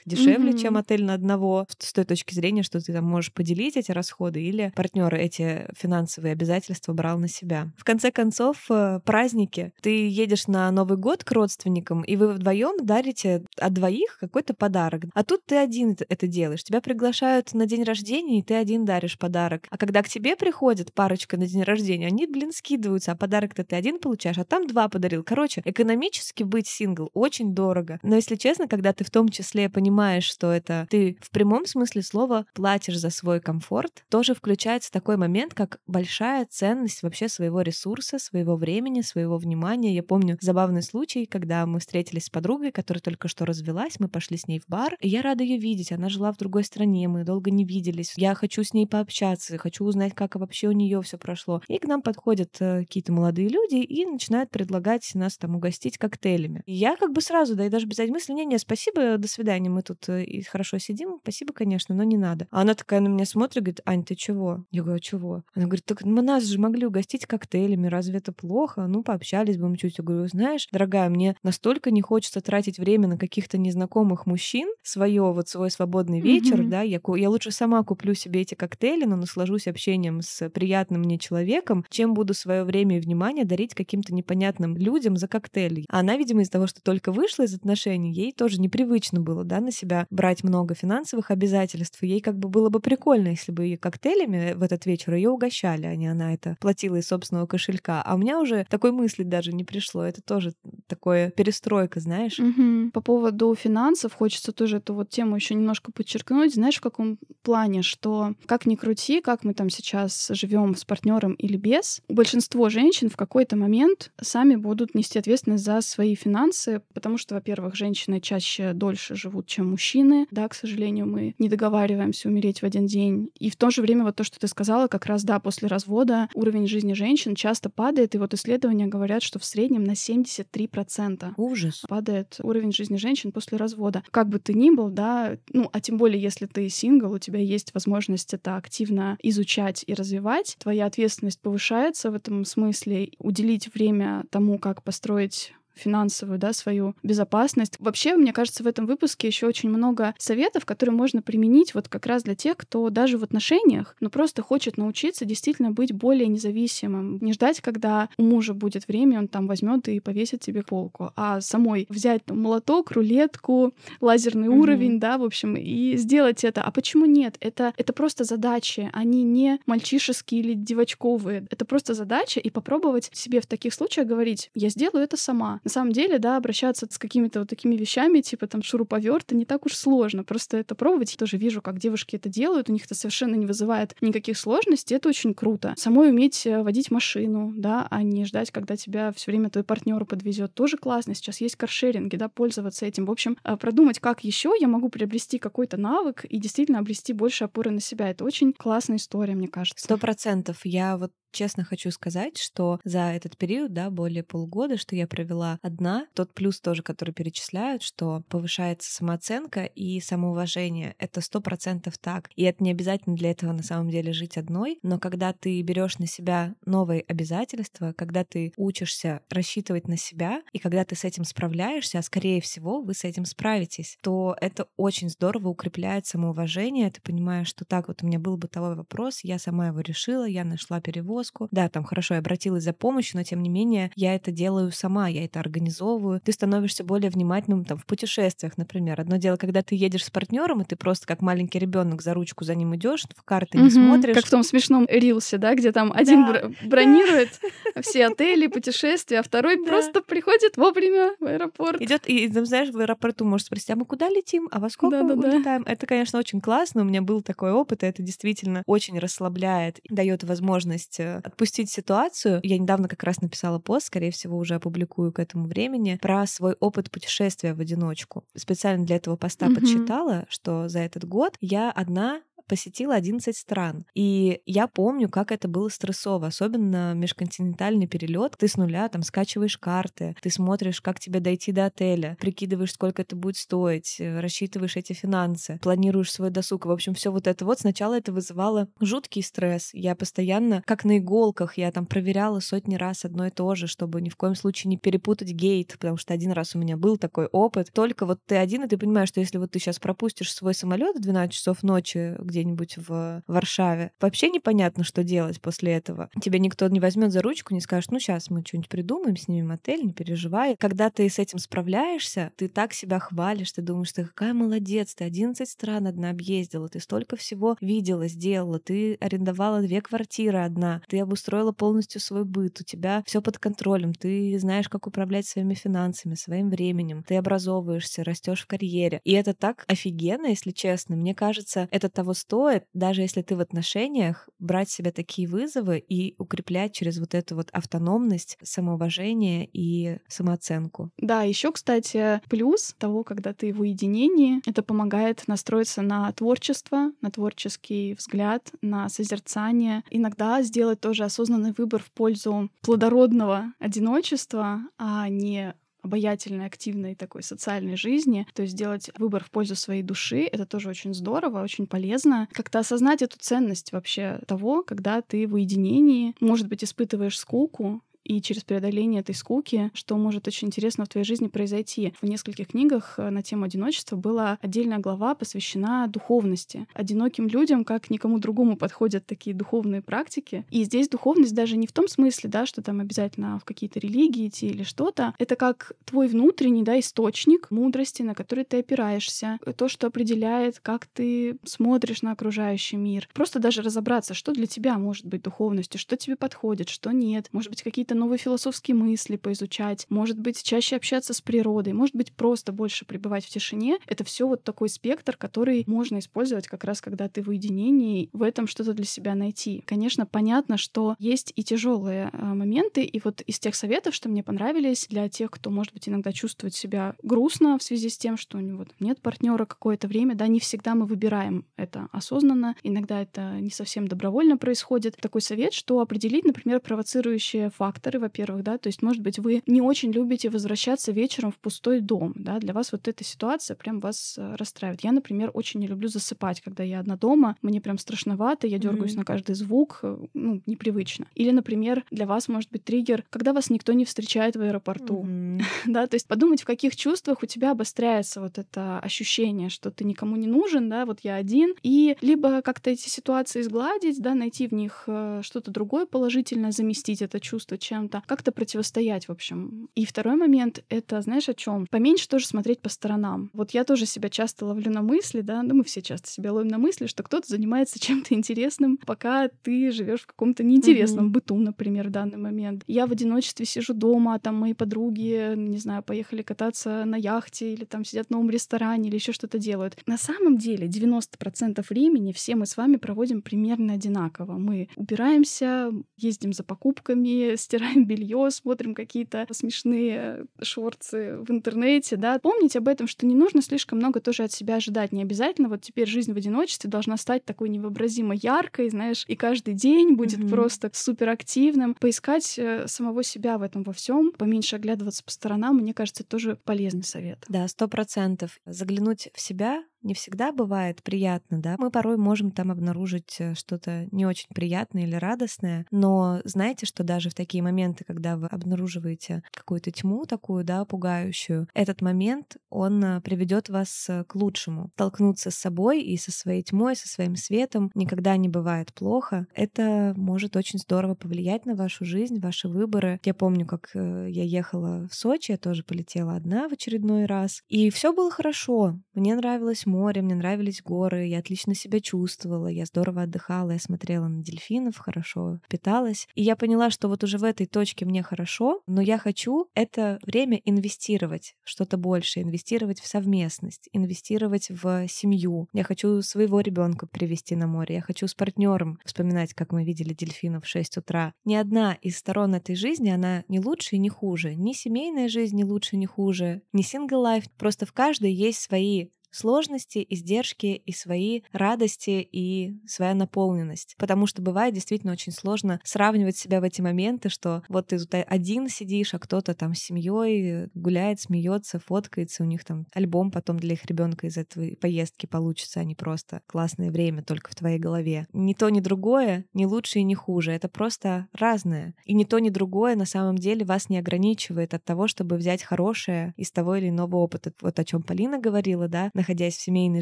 дешевле, mm-hmm. чем отель на одного, стоит той точки зрения, что ты там можешь поделить эти расходы, или партнер эти финансовые обязательства брал на себя. В конце концов, э, праздники. Ты едешь на Новый год к родственникам, и вы вдвоем дарите от двоих какой-то подарок. А тут ты один это делаешь. Тебя приглашают на день рождения, и ты один даришь подарок. А когда к тебе приходит парочка на день рождения, они, блин, скидываются, а подарок-то ты один получаешь, а там два подарил. Короче, экономически быть сингл очень дорого. Но если честно, когда ты в том числе понимаешь, что это ты в прямом смысле смысле слова платишь за свой комфорт, тоже включается такой момент, как большая ценность вообще своего ресурса, своего времени, своего внимания. Я помню забавный случай, когда мы встретились с подругой, которая только что развелась, мы пошли с ней в бар, и я рада ее видеть, она жила в другой стране, мы долго не виделись. Я хочу с ней пообщаться, хочу узнать, как вообще у нее все прошло. И к нам подходят э, какие-то молодые люди и начинают предлагать нас там угостить коктейлями. И я как бы сразу, да и даже без мысли, не-не, спасибо, до свидания, мы тут э, и хорошо сидим, спасибо, конечно, конечно, но не надо. А она такая на меня смотрит, говорит, Ань, ты чего? Я говорю, а чего? Она говорит, так мы нас же могли угостить коктейлями, разве это плохо? Ну, пообщались бы мы чуть. Я говорю, знаешь, дорогая, мне настолько не хочется тратить время на каких-то незнакомых мужчин, свое вот свой свободный вечер, mm-hmm. да, я, я лучше сама куплю себе эти коктейли, но наслажусь общением с приятным мне человеком, чем буду свое время и внимание дарить каким-то непонятным людям за коктейли. А она, видимо, из-за того, что только вышла из отношений, ей тоже непривычно было, да, на себя брать много финансовых обязательств, обязательств. ей как бы было бы прикольно, если бы ее коктейлями в этот вечер ее угощали, а не она это платила из собственного кошелька. А у меня уже такой мысли даже не пришло. Это тоже такое перестройка, знаешь. Угу. По поводу финансов хочется тоже эту вот тему еще немножко подчеркнуть. Знаешь, в каком плане, что как ни крути, как мы там сейчас живем с партнером или без, большинство женщин в какой-то момент сами будут нести ответственность за свои финансы, потому что, во-первых, женщины чаще дольше живут, чем мужчины. Да, к сожалению, мы не договариваемся умереть в один день. И в то же время вот то, что ты сказала, как раз, да, после развода уровень жизни женщин часто падает, и вот исследования говорят, что в среднем на 73%. Ужас. Падает уровень жизни женщин после развода. Как бы ты ни был, да, ну, а тем более, если ты сингл, у тебя есть возможность это активно изучать и развивать, твоя ответственность повышается в этом смысле, уделить время тому, как построить финансовую, да, свою безопасность. Вообще, мне кажется, в этом выпуске еще очень много советов, которые можно применить вот как раз для тех, кто даже в отношениях, но просто хочет научиться действительно быть более независимым. Не ждать, когда у мужа будет время, он там возьмет и повесит тебе полку, а самой взять там, молоток, рулетку, лазерный mm-hmm. уровень, да, в общем, и сделать это. А почему нет? Это, это просто задачи, они не мальчишеские или девочковые. Это просто задача, и попробовать себе в таких случаях говорить, я сделаю это сама. На самом деле, да, обращаться с какими-то вот такими вещами, типа там шуруповерта, не так уж сложно. Просто это пробовать. Я тоже вижу, как девушки это делают, у них это совершенно не вызывает никаких сложностей, это очень круто. Самой уметь э, водить машину, да, а не ждать, когда тебя все время твой партнер подвезет. Тоже классно. Сейчас есть каршеринги, да, пользоваться этим. В общем, э, продумать, как еще я могу приобрести какой-то навык и действительно обрести больше опоры на себя. Это очень классная история, мне кажется. Сто процентов. Я вот честно хочу сказать, что за этот период, да, более полугода, что я провела одна, тот плюс тоже, который перечисляют, что повышается самооценка и самоуважение. Это сто процентов так. И это не обязательно для этого на самом деле жить одной, но когда ты берешь на себя новые обязательства, когда ты учишься рассчитывать на себя, и когда ты с этим справляешься, а скорее всего вы с этим справитесь, то это очень здорово укрепляет самоуважение. Ты понимаешь, что так вот у меня был бытовой вопрос, я сама его решила, я нашла перевоз, перевозку. Да, там хорошо, я обратилась за помощью, но тем не менее я это делаю сама, я это организовываю. Ты становишься более внимательным там в путешествиях, например. Одно дело, когда ты едешь с партнером, и ты просто как маленький ребенок за ручку за ним идешь, в карты не смотришь. Как в том смешном рилсе, да, где там один да. бронирует *laughs* все отели, путешествия, а второй просто приходит вовремя в аэропорт. Идет и, знаешь, в аэропорту можешь спросить, а мы куда летим, а во сколько мы улетаем? Это, конечно, очень классно, у меня был такой опыт, и это действительно очень расслабляет, дает возможность э, отпустить ситуацию. Я недавно как раз написала пост, скорее всего, уже опубликую к этому времени, про свой опыт путешествия в одиночку. Специально для этого поста mm-hmm. подсчитала, что за этот год я одна посетила 11 стран. И я помню, как это было стрессово, особенно межконтинентальный перелет. Ты с нуля там скачиваешь карты, ты смотришь, как тебе дойти до отеля, прикидываешь, сколько это будет стоить, э, рассчитываешь эти финансы, планируешь свой досуг. В общем, все вот это вот сначала это вызывало жуткий стресс. Я постоянно, как на иголках, я там проверяла сотни раз одно и то же, чтобы ни в коем случае не перепутать гейт, потому что один раз у меня был такой опыт. Только вот ты один, и ты понимаешь, что если вот ты сейчас пропустишь свой самолет в 12 часов ночи, где-нибудь в Варшаве. Вообще непонятно, что делать после этого. Тебя никто не возьмет за ручку, не скажет, ну сейчас мы что-нибудь придумаем, снимем отель, не переживай. Когда ты с этим справляешься, ты так себя хвалишь, ты думаешь, ты какая молодец, ты 11 стран одна объездила, ты столько всего видела, сделала, ты арендовала две квартиры одна, ты обустроила полностью свой быт, у тебя все под контролем, ты знаешь, как управлять своими финансами, своим временем, ты образовываешься, растешь в карьере. И это так офигенно, если честно. Мне кажется, это того стоит, даже если ты в отношениях, брать себе такие вызовы и укреплять через вот эту вот автономность, самоуважение и самооценку. Да, еще, кстати, плюс того, когда ты в уединении, это помогает настроиться на творчество, на творческий взгляд, на созерцание. Иногда сделать тоже осознанный выбор в пользу плодородного одиночества, а не обаятельной, активной такой социальной жизни, то есть сделать выбор в пользу своей души, это тоже очень здорово, очень полезно. Как-то осознать эту ценность вообще того, когда ты в уединении, может быть, испытываешь скуку, и через преодоление этой скуки, что может очень интересно в твоей жизни произойти. В нескольких книгах э, на тему одиночества была отдельная глава, посвящена духовности. Одиноким людям, как никому другому, подходят такие духовные практики. И здесь духовность даже не в том смысле, да, что там обязательно в какие-то религии идти или что-то. Это как твой внутренний да, источник мудрости, на который ты опираешься, то, что определяет, как ты смотришь на окружающий мир. Просто даже разобраться, что для тебя может быть духовностью, что тебе подходит, что нет. Может быть, какие-то новые философские мысли поизучать, может быть, чаще общаться с природой, может быть, просто больше пребывать в тишине. Это все вот такой спектр, который можно использовать как раз, когда ты в уединении, в этом что-то для себя найти. Конечно, понятно, что есть и тяжелые э, моменты, и вот из тех советов, что мне понравились, для тех, кто, может быть, иногда чувствует себя грустно в связи с тем, что у него нет партнера какое-то время, да, не всегда мы выбираем это осознанно, иногда это не совсем добровольно происходит. Такой совет, что определить, например, провоцирующие факторы факторы, во-первых, да, то есть, может быть, вы не очень любите возвращаться вечером в пустой дом, да, для вас вот эта ситуация прям вас э, расстраивает. Я, например, очень не люблю засыпать, когда я одна дома, мне прям страшновато, я дергаюсь mm-hmm. на каждый звук, э, ну, непривычно. Или, например, для вас может быть триггер, когда вас никто не встречает в аэропорту, mm-hmm. *laughs* да, то есть подумать, в каких чувствах у тебя обостряется вот это ощущение, что ты никому не нужен, да, вот я один, и либо как-то эти ситуации сгладить, да, найти в них э, что-то другое положительное, заместить это чувство чем-то, как-то противостоять, в общем. И второй момент — это, знаешь, о чем? Поменьше тоже смотреть по сторонам. Вот я тоже себя часто ловлю на мысли, да, ну мы все часто себя ловим на мысли, что кто-то занимается *laughs* чем-то интересным, пока ты живешь в каком-то неинтересном mm-hmm. быту, например, в данный момент. Я в одиночестве сижу дома, там мои подруги, не знаю, поехали кататься на яхте или там сидят в новом ресторане или еще что-то делают. На самом деле 90% времени все мы с вами проводим примерно одинаково. Мы убираемся, ездим за покупками, стираем белье, смотрим какие-то смешные шорцы в интернете, да. Помните об этом, что не нужно слишком много тоже от себя ожидать. Не обязательно вот теперь жизнь в одиночестве должна стать такой невообразимо яркой, знаешь, и каждый день будет mm-hmm. просто суперактивным. Поискать э, самого себя в этом во всем, поменьше оглядываться по сторонам, мне кажется, тоже полезный совет. Да, сто процентов. Заглянуть в себя не всегда бывает приятно, да. Мы порой можем там обнаружить э, что-то не очень приятное или радостное, но знаете, что даже в такие моменты, когда вы обнаруживаете какую-то тьму такую, да, пугающую, этот момент, он э, приведет вас э, к лучшему. Столкнуться с собой и со своей тьмой, со своим светом никогда не бывает плохо. Это может очень здорово повлиять на вашу жизнь, ваши выборы. Я помню, как я ехала в Сочи, я тоже полетела одна в очередной раз, и все было хорошо. Мне нравилось море, мне нравились горы, я отлично себя чувствовала, я здорово отдыхала, я смотрела на дельфинов, хорошо питалась. И я поняла, что вот уже в этой точке мне хорошо, но я хочу это время инвестировать что-то большее, инвестировать в совместность, инвестировать в семью. Я хочу своего ребенка привести на море, я хочу с партнером вспоминать, как мы видели дельфинов в 6 утра. Ни одна из сторон этой жизни, она не лучше и не хуже. Ни семейная жизнь не лучше, не хуже, ни сингл лайф. Просто в каждой есть свои сложности, издержки и свои радости и своя наполненность. Потому что бывает действительно очень сложно сравнивать себя в эти моменты, что вот ты тут один сидишь, а кто-то там с семьей гуляет, смеется, фоткается, у них там альбом потом для их ребенка из этой поездки получится, а не просто классное время только в твоей голове. Ни то, ни другое, ни лучше и ни хуже. Это просто разное. И ни то, ни другое на самом деле вас не ограничивает от того, чтобы взять хорошее из того или иного опыта. Вот о чем Полина говорила, да, находясь в семейной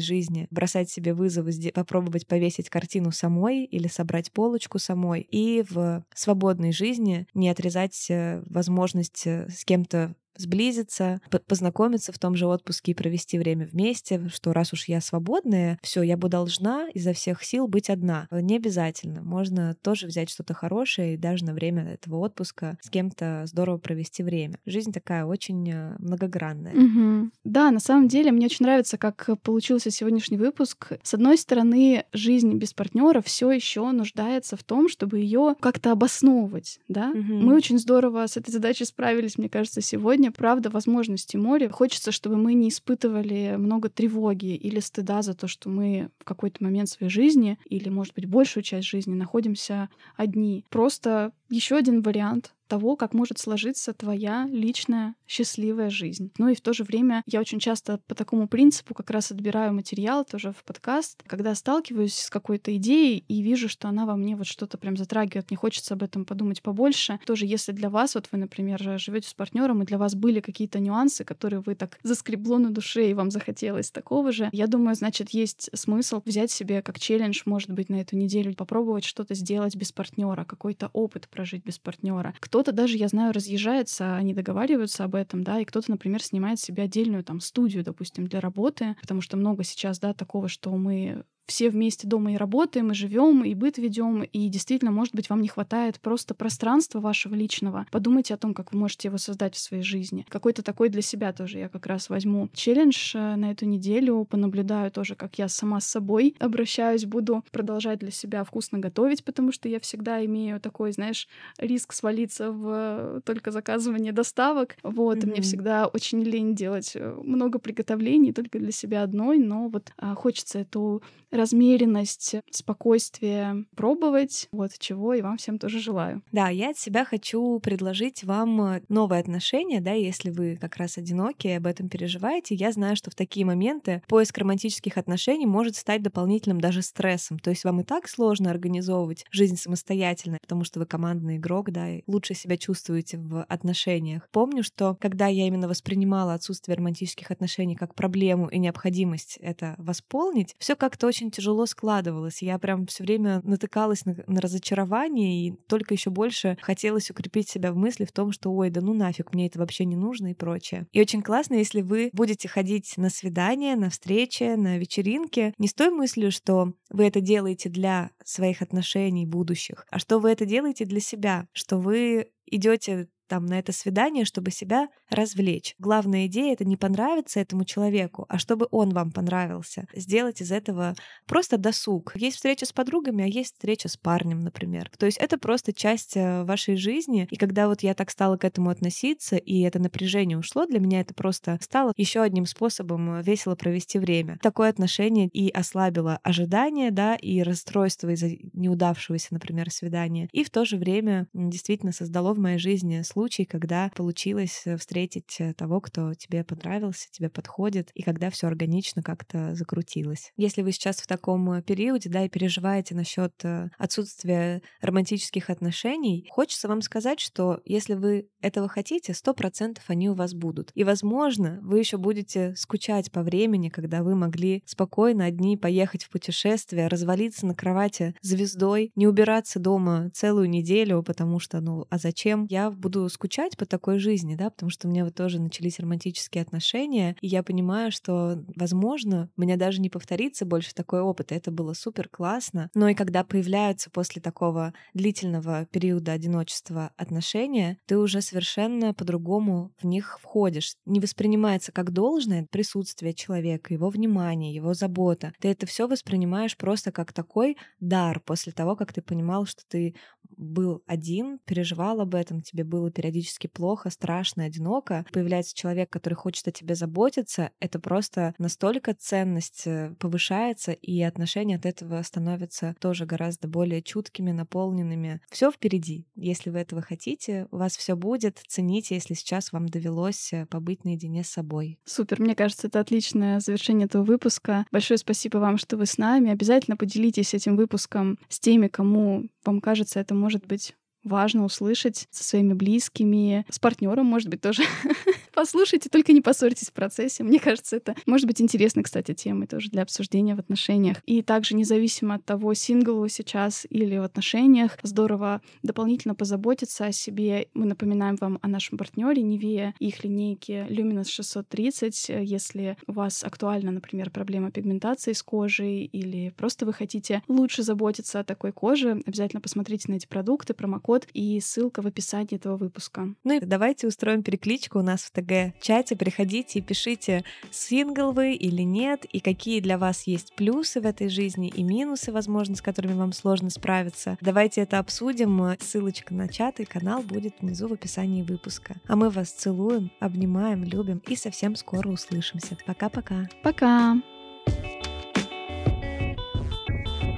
жизни, бросать себе вызовы, попробовать повесить картину самой или собрать полочку самой, и в свободной жизни не отрезать э, возможность э, с кем-то сблизиться, познакомиться в том же отпуске и провести время вместе, что раз уж я свободная, все, я бы должна изо всех сил быть одна. Не обязательно. Можно тоже взять что-то хорошее и даже на время этого отпуска с кем-то здорово провести время. Жизнь такая очень э, многогранная. Угу. Да, на самом деле мне очень нравится, как получился сегодняшний выпуск. С одной стороны, жизнь без партнера все еще нуждается в том, чтобы ее как-то обосновывать, да? Угу. Мы очень здорово с этой задачей справились, мне кажется, сегодня сегодня, правда, возможности море. Хочется, чтобы мы не испытывали много тревоги или стыда за то, что мы в какой-то момент своей жизни или, может быть, большую часть жизни находимся одни. Просто еще один вариант того, как может сложиться твоя личная счастливая жизнь. Ну и в то же время я очень часто по такому принципу как раз отбираю материал тоже в подкаст, когда сталкиваюсь с какой-то идеей и вижу, что она во мне вот что-то прям затрагивает, мне хочется об этом подумать побольше. Тоже если для вас, вот вы, например, живете с партнером, и для вас были какие-то нюансы, которые вы так заскребло на душе, и вам захотелось такого же, я думаю, значит, есть смысл взять себе как челлендж, может быть, на эту неделю попробовать что-то сделать без партнера, какой-то опыт прожить без партнера. Кто-то даже, я знаю, разъезжается, они договариваются об этом, да, и кто-то, например, снимает себе отдельную там студию, допустим, для работы, потому что много сейчас, да, такого, что мы все вместе дома и работаем, и живем, и быт ведем, и действительно, может быть, вам не хватает просто пространства вашего личного. Подумайте о том, как вы можете его создать в своей жизни. Какой-то такой для себя тоже я как раз возьму челлендж э, на эту неделю, понаблюдаю тоже, как я сама с собой обращаюсь, буду продолжать для себя вкусно готовить, потому что я всегда имею такой, знаешь, риск свалиться в только заказывание доставок. Вот, mm-hmm. мне всегда очень лень делать э, много приготовлений только для себя одной, но вот а, хочется эту размеренность, спокойствие пробовать, вот чего и вам всем тоже желаю. Да, я от себя хочу предложить вам э, новые отношения, да, если вы как раз одиноки и об этом переживаете. Я знаю, что в такие моменты поиск романтических отношений может стать дополнительным даже стрессом. То есть вам и так сложно организовывать жизнь самостоятельно, потому что вы командный игрок, да, и лучше себя чувствуете в отношениях. Помню, что когда я именно воспринимала отсутствие романтических отношений как проблему и необходимость это восполнить, все как-то очень тяжело складывалось. Я прям все время натыкалась на, на разочарование и только еще больше хотелось укрепить себя в мысли в том, что ой, да ну нафиг, мне это вообще не нужно и прочее. И очень классно, если вы будете ходить на свидания, на встречи, на вечеринки, не с той мыслью, что вы это делаете для своих отношений будущих, а что вы это делаете для себя, что вы идете там на это свидание, чтобы себя развлечь. Главная идея — это не понравиться этому человеку, а чтобы он вам понравился. Сделать из этого просто досуг. Есть встреча с подругами, а есть встреча с парнем, например. То есть это просто часть э, вашей жизни. И когда вот я так стала к этому относиться, и это напряжение ушло, для меня это просто стало еще одним способом э, весело провести время. Такое отношение и ослабило ожидания, да, и расстройство из-за неудавшегося, например, свидания. И в то же время действительно создало в моей жизни случай, когда получилось э, встретить э, того, кто тебе понравился, тебе подходит, и когда все органично как-то закрутилось. Если вы сейчас в таком э, периоде, да, и переживаете насчет отсутствия романтических отношений, хочется вам сказать, что если вы этого хотите, сто процентов они у вас будут. И, возможно, вы еще будете скучать по времени, когда вы могли спокойно одни поехать в путешествие, развалиться на кровати звездой, не убираться дома целую неделю, потому что, ну, а зачем? Я буду скучать по такой жизни, да, потому что у меня вот тоже начались романтические отношения, и я понимаю, что, возможно, у меня даже не повторится больше такой опыт, и это было супер классно. Но и когда появляются после такого длительного периода одиночества отношения, ты уже совершенно по-другому в них входишь. Не воспринимается как должное присутствие человека, его внимание, его забота. Ты это все воспринимаешь просто как такой дар после того, как ты понимал, что ты был один, переживал об этом, тебе было периодически плохо, страшно, одиноко, появляется человек, который хочет о тебе заботиться, это просто настолько ценность э, повышается, и отношения от этого становятся тоже гораздо более чуткими, наполненными. Все впереди. Если вы этого хотите, у вас все будет. Цените, если сейчас вам довелось э, побыть наедине с собой. Супер, мне кажется, это отличное завершение этого выпуска. Большое спасибо вам, что вы с нами. Обязательно поделитесь этим выпуском с теми, кому вам кажется, это может быть важно услышать со своими близкими, с партнером, может быть, тоже. *laughs* Послушайте, только не поссорьтесь в процессе. Мне кажется, это может быть интересной, кстати, темой тоже для обсуждения в отношениях. И также независимо от того, сингл вы сейчас или в отношениях, здорово дополнительно позаботиться о себе. Мы напоминаем вам о нашем партнере Неве и их линейке Luminous 630. Если у вас актуальна, например, проблема пигментации с кожей или просто вы хотите лучше заботиться о такой коже, обязательно посмотрите на эти продукты, промокод код и ссылка в описании этого выпуска. Ну и давайте устроим перекличку у нас в ТГ-чате. Приходите и пишите, сингл вы или нет, и какие для вас есть плюсы в этой жизни и минусы, возможно, с которыми вам сложно справиться. Давайте это обсудим. Ссылочка на чат и канал будет внизу в описании выпуска. А мы вас целуем, обнимаем, любим и совсем скоро услышимся. Пока-пока. Пока! -пока. Пока.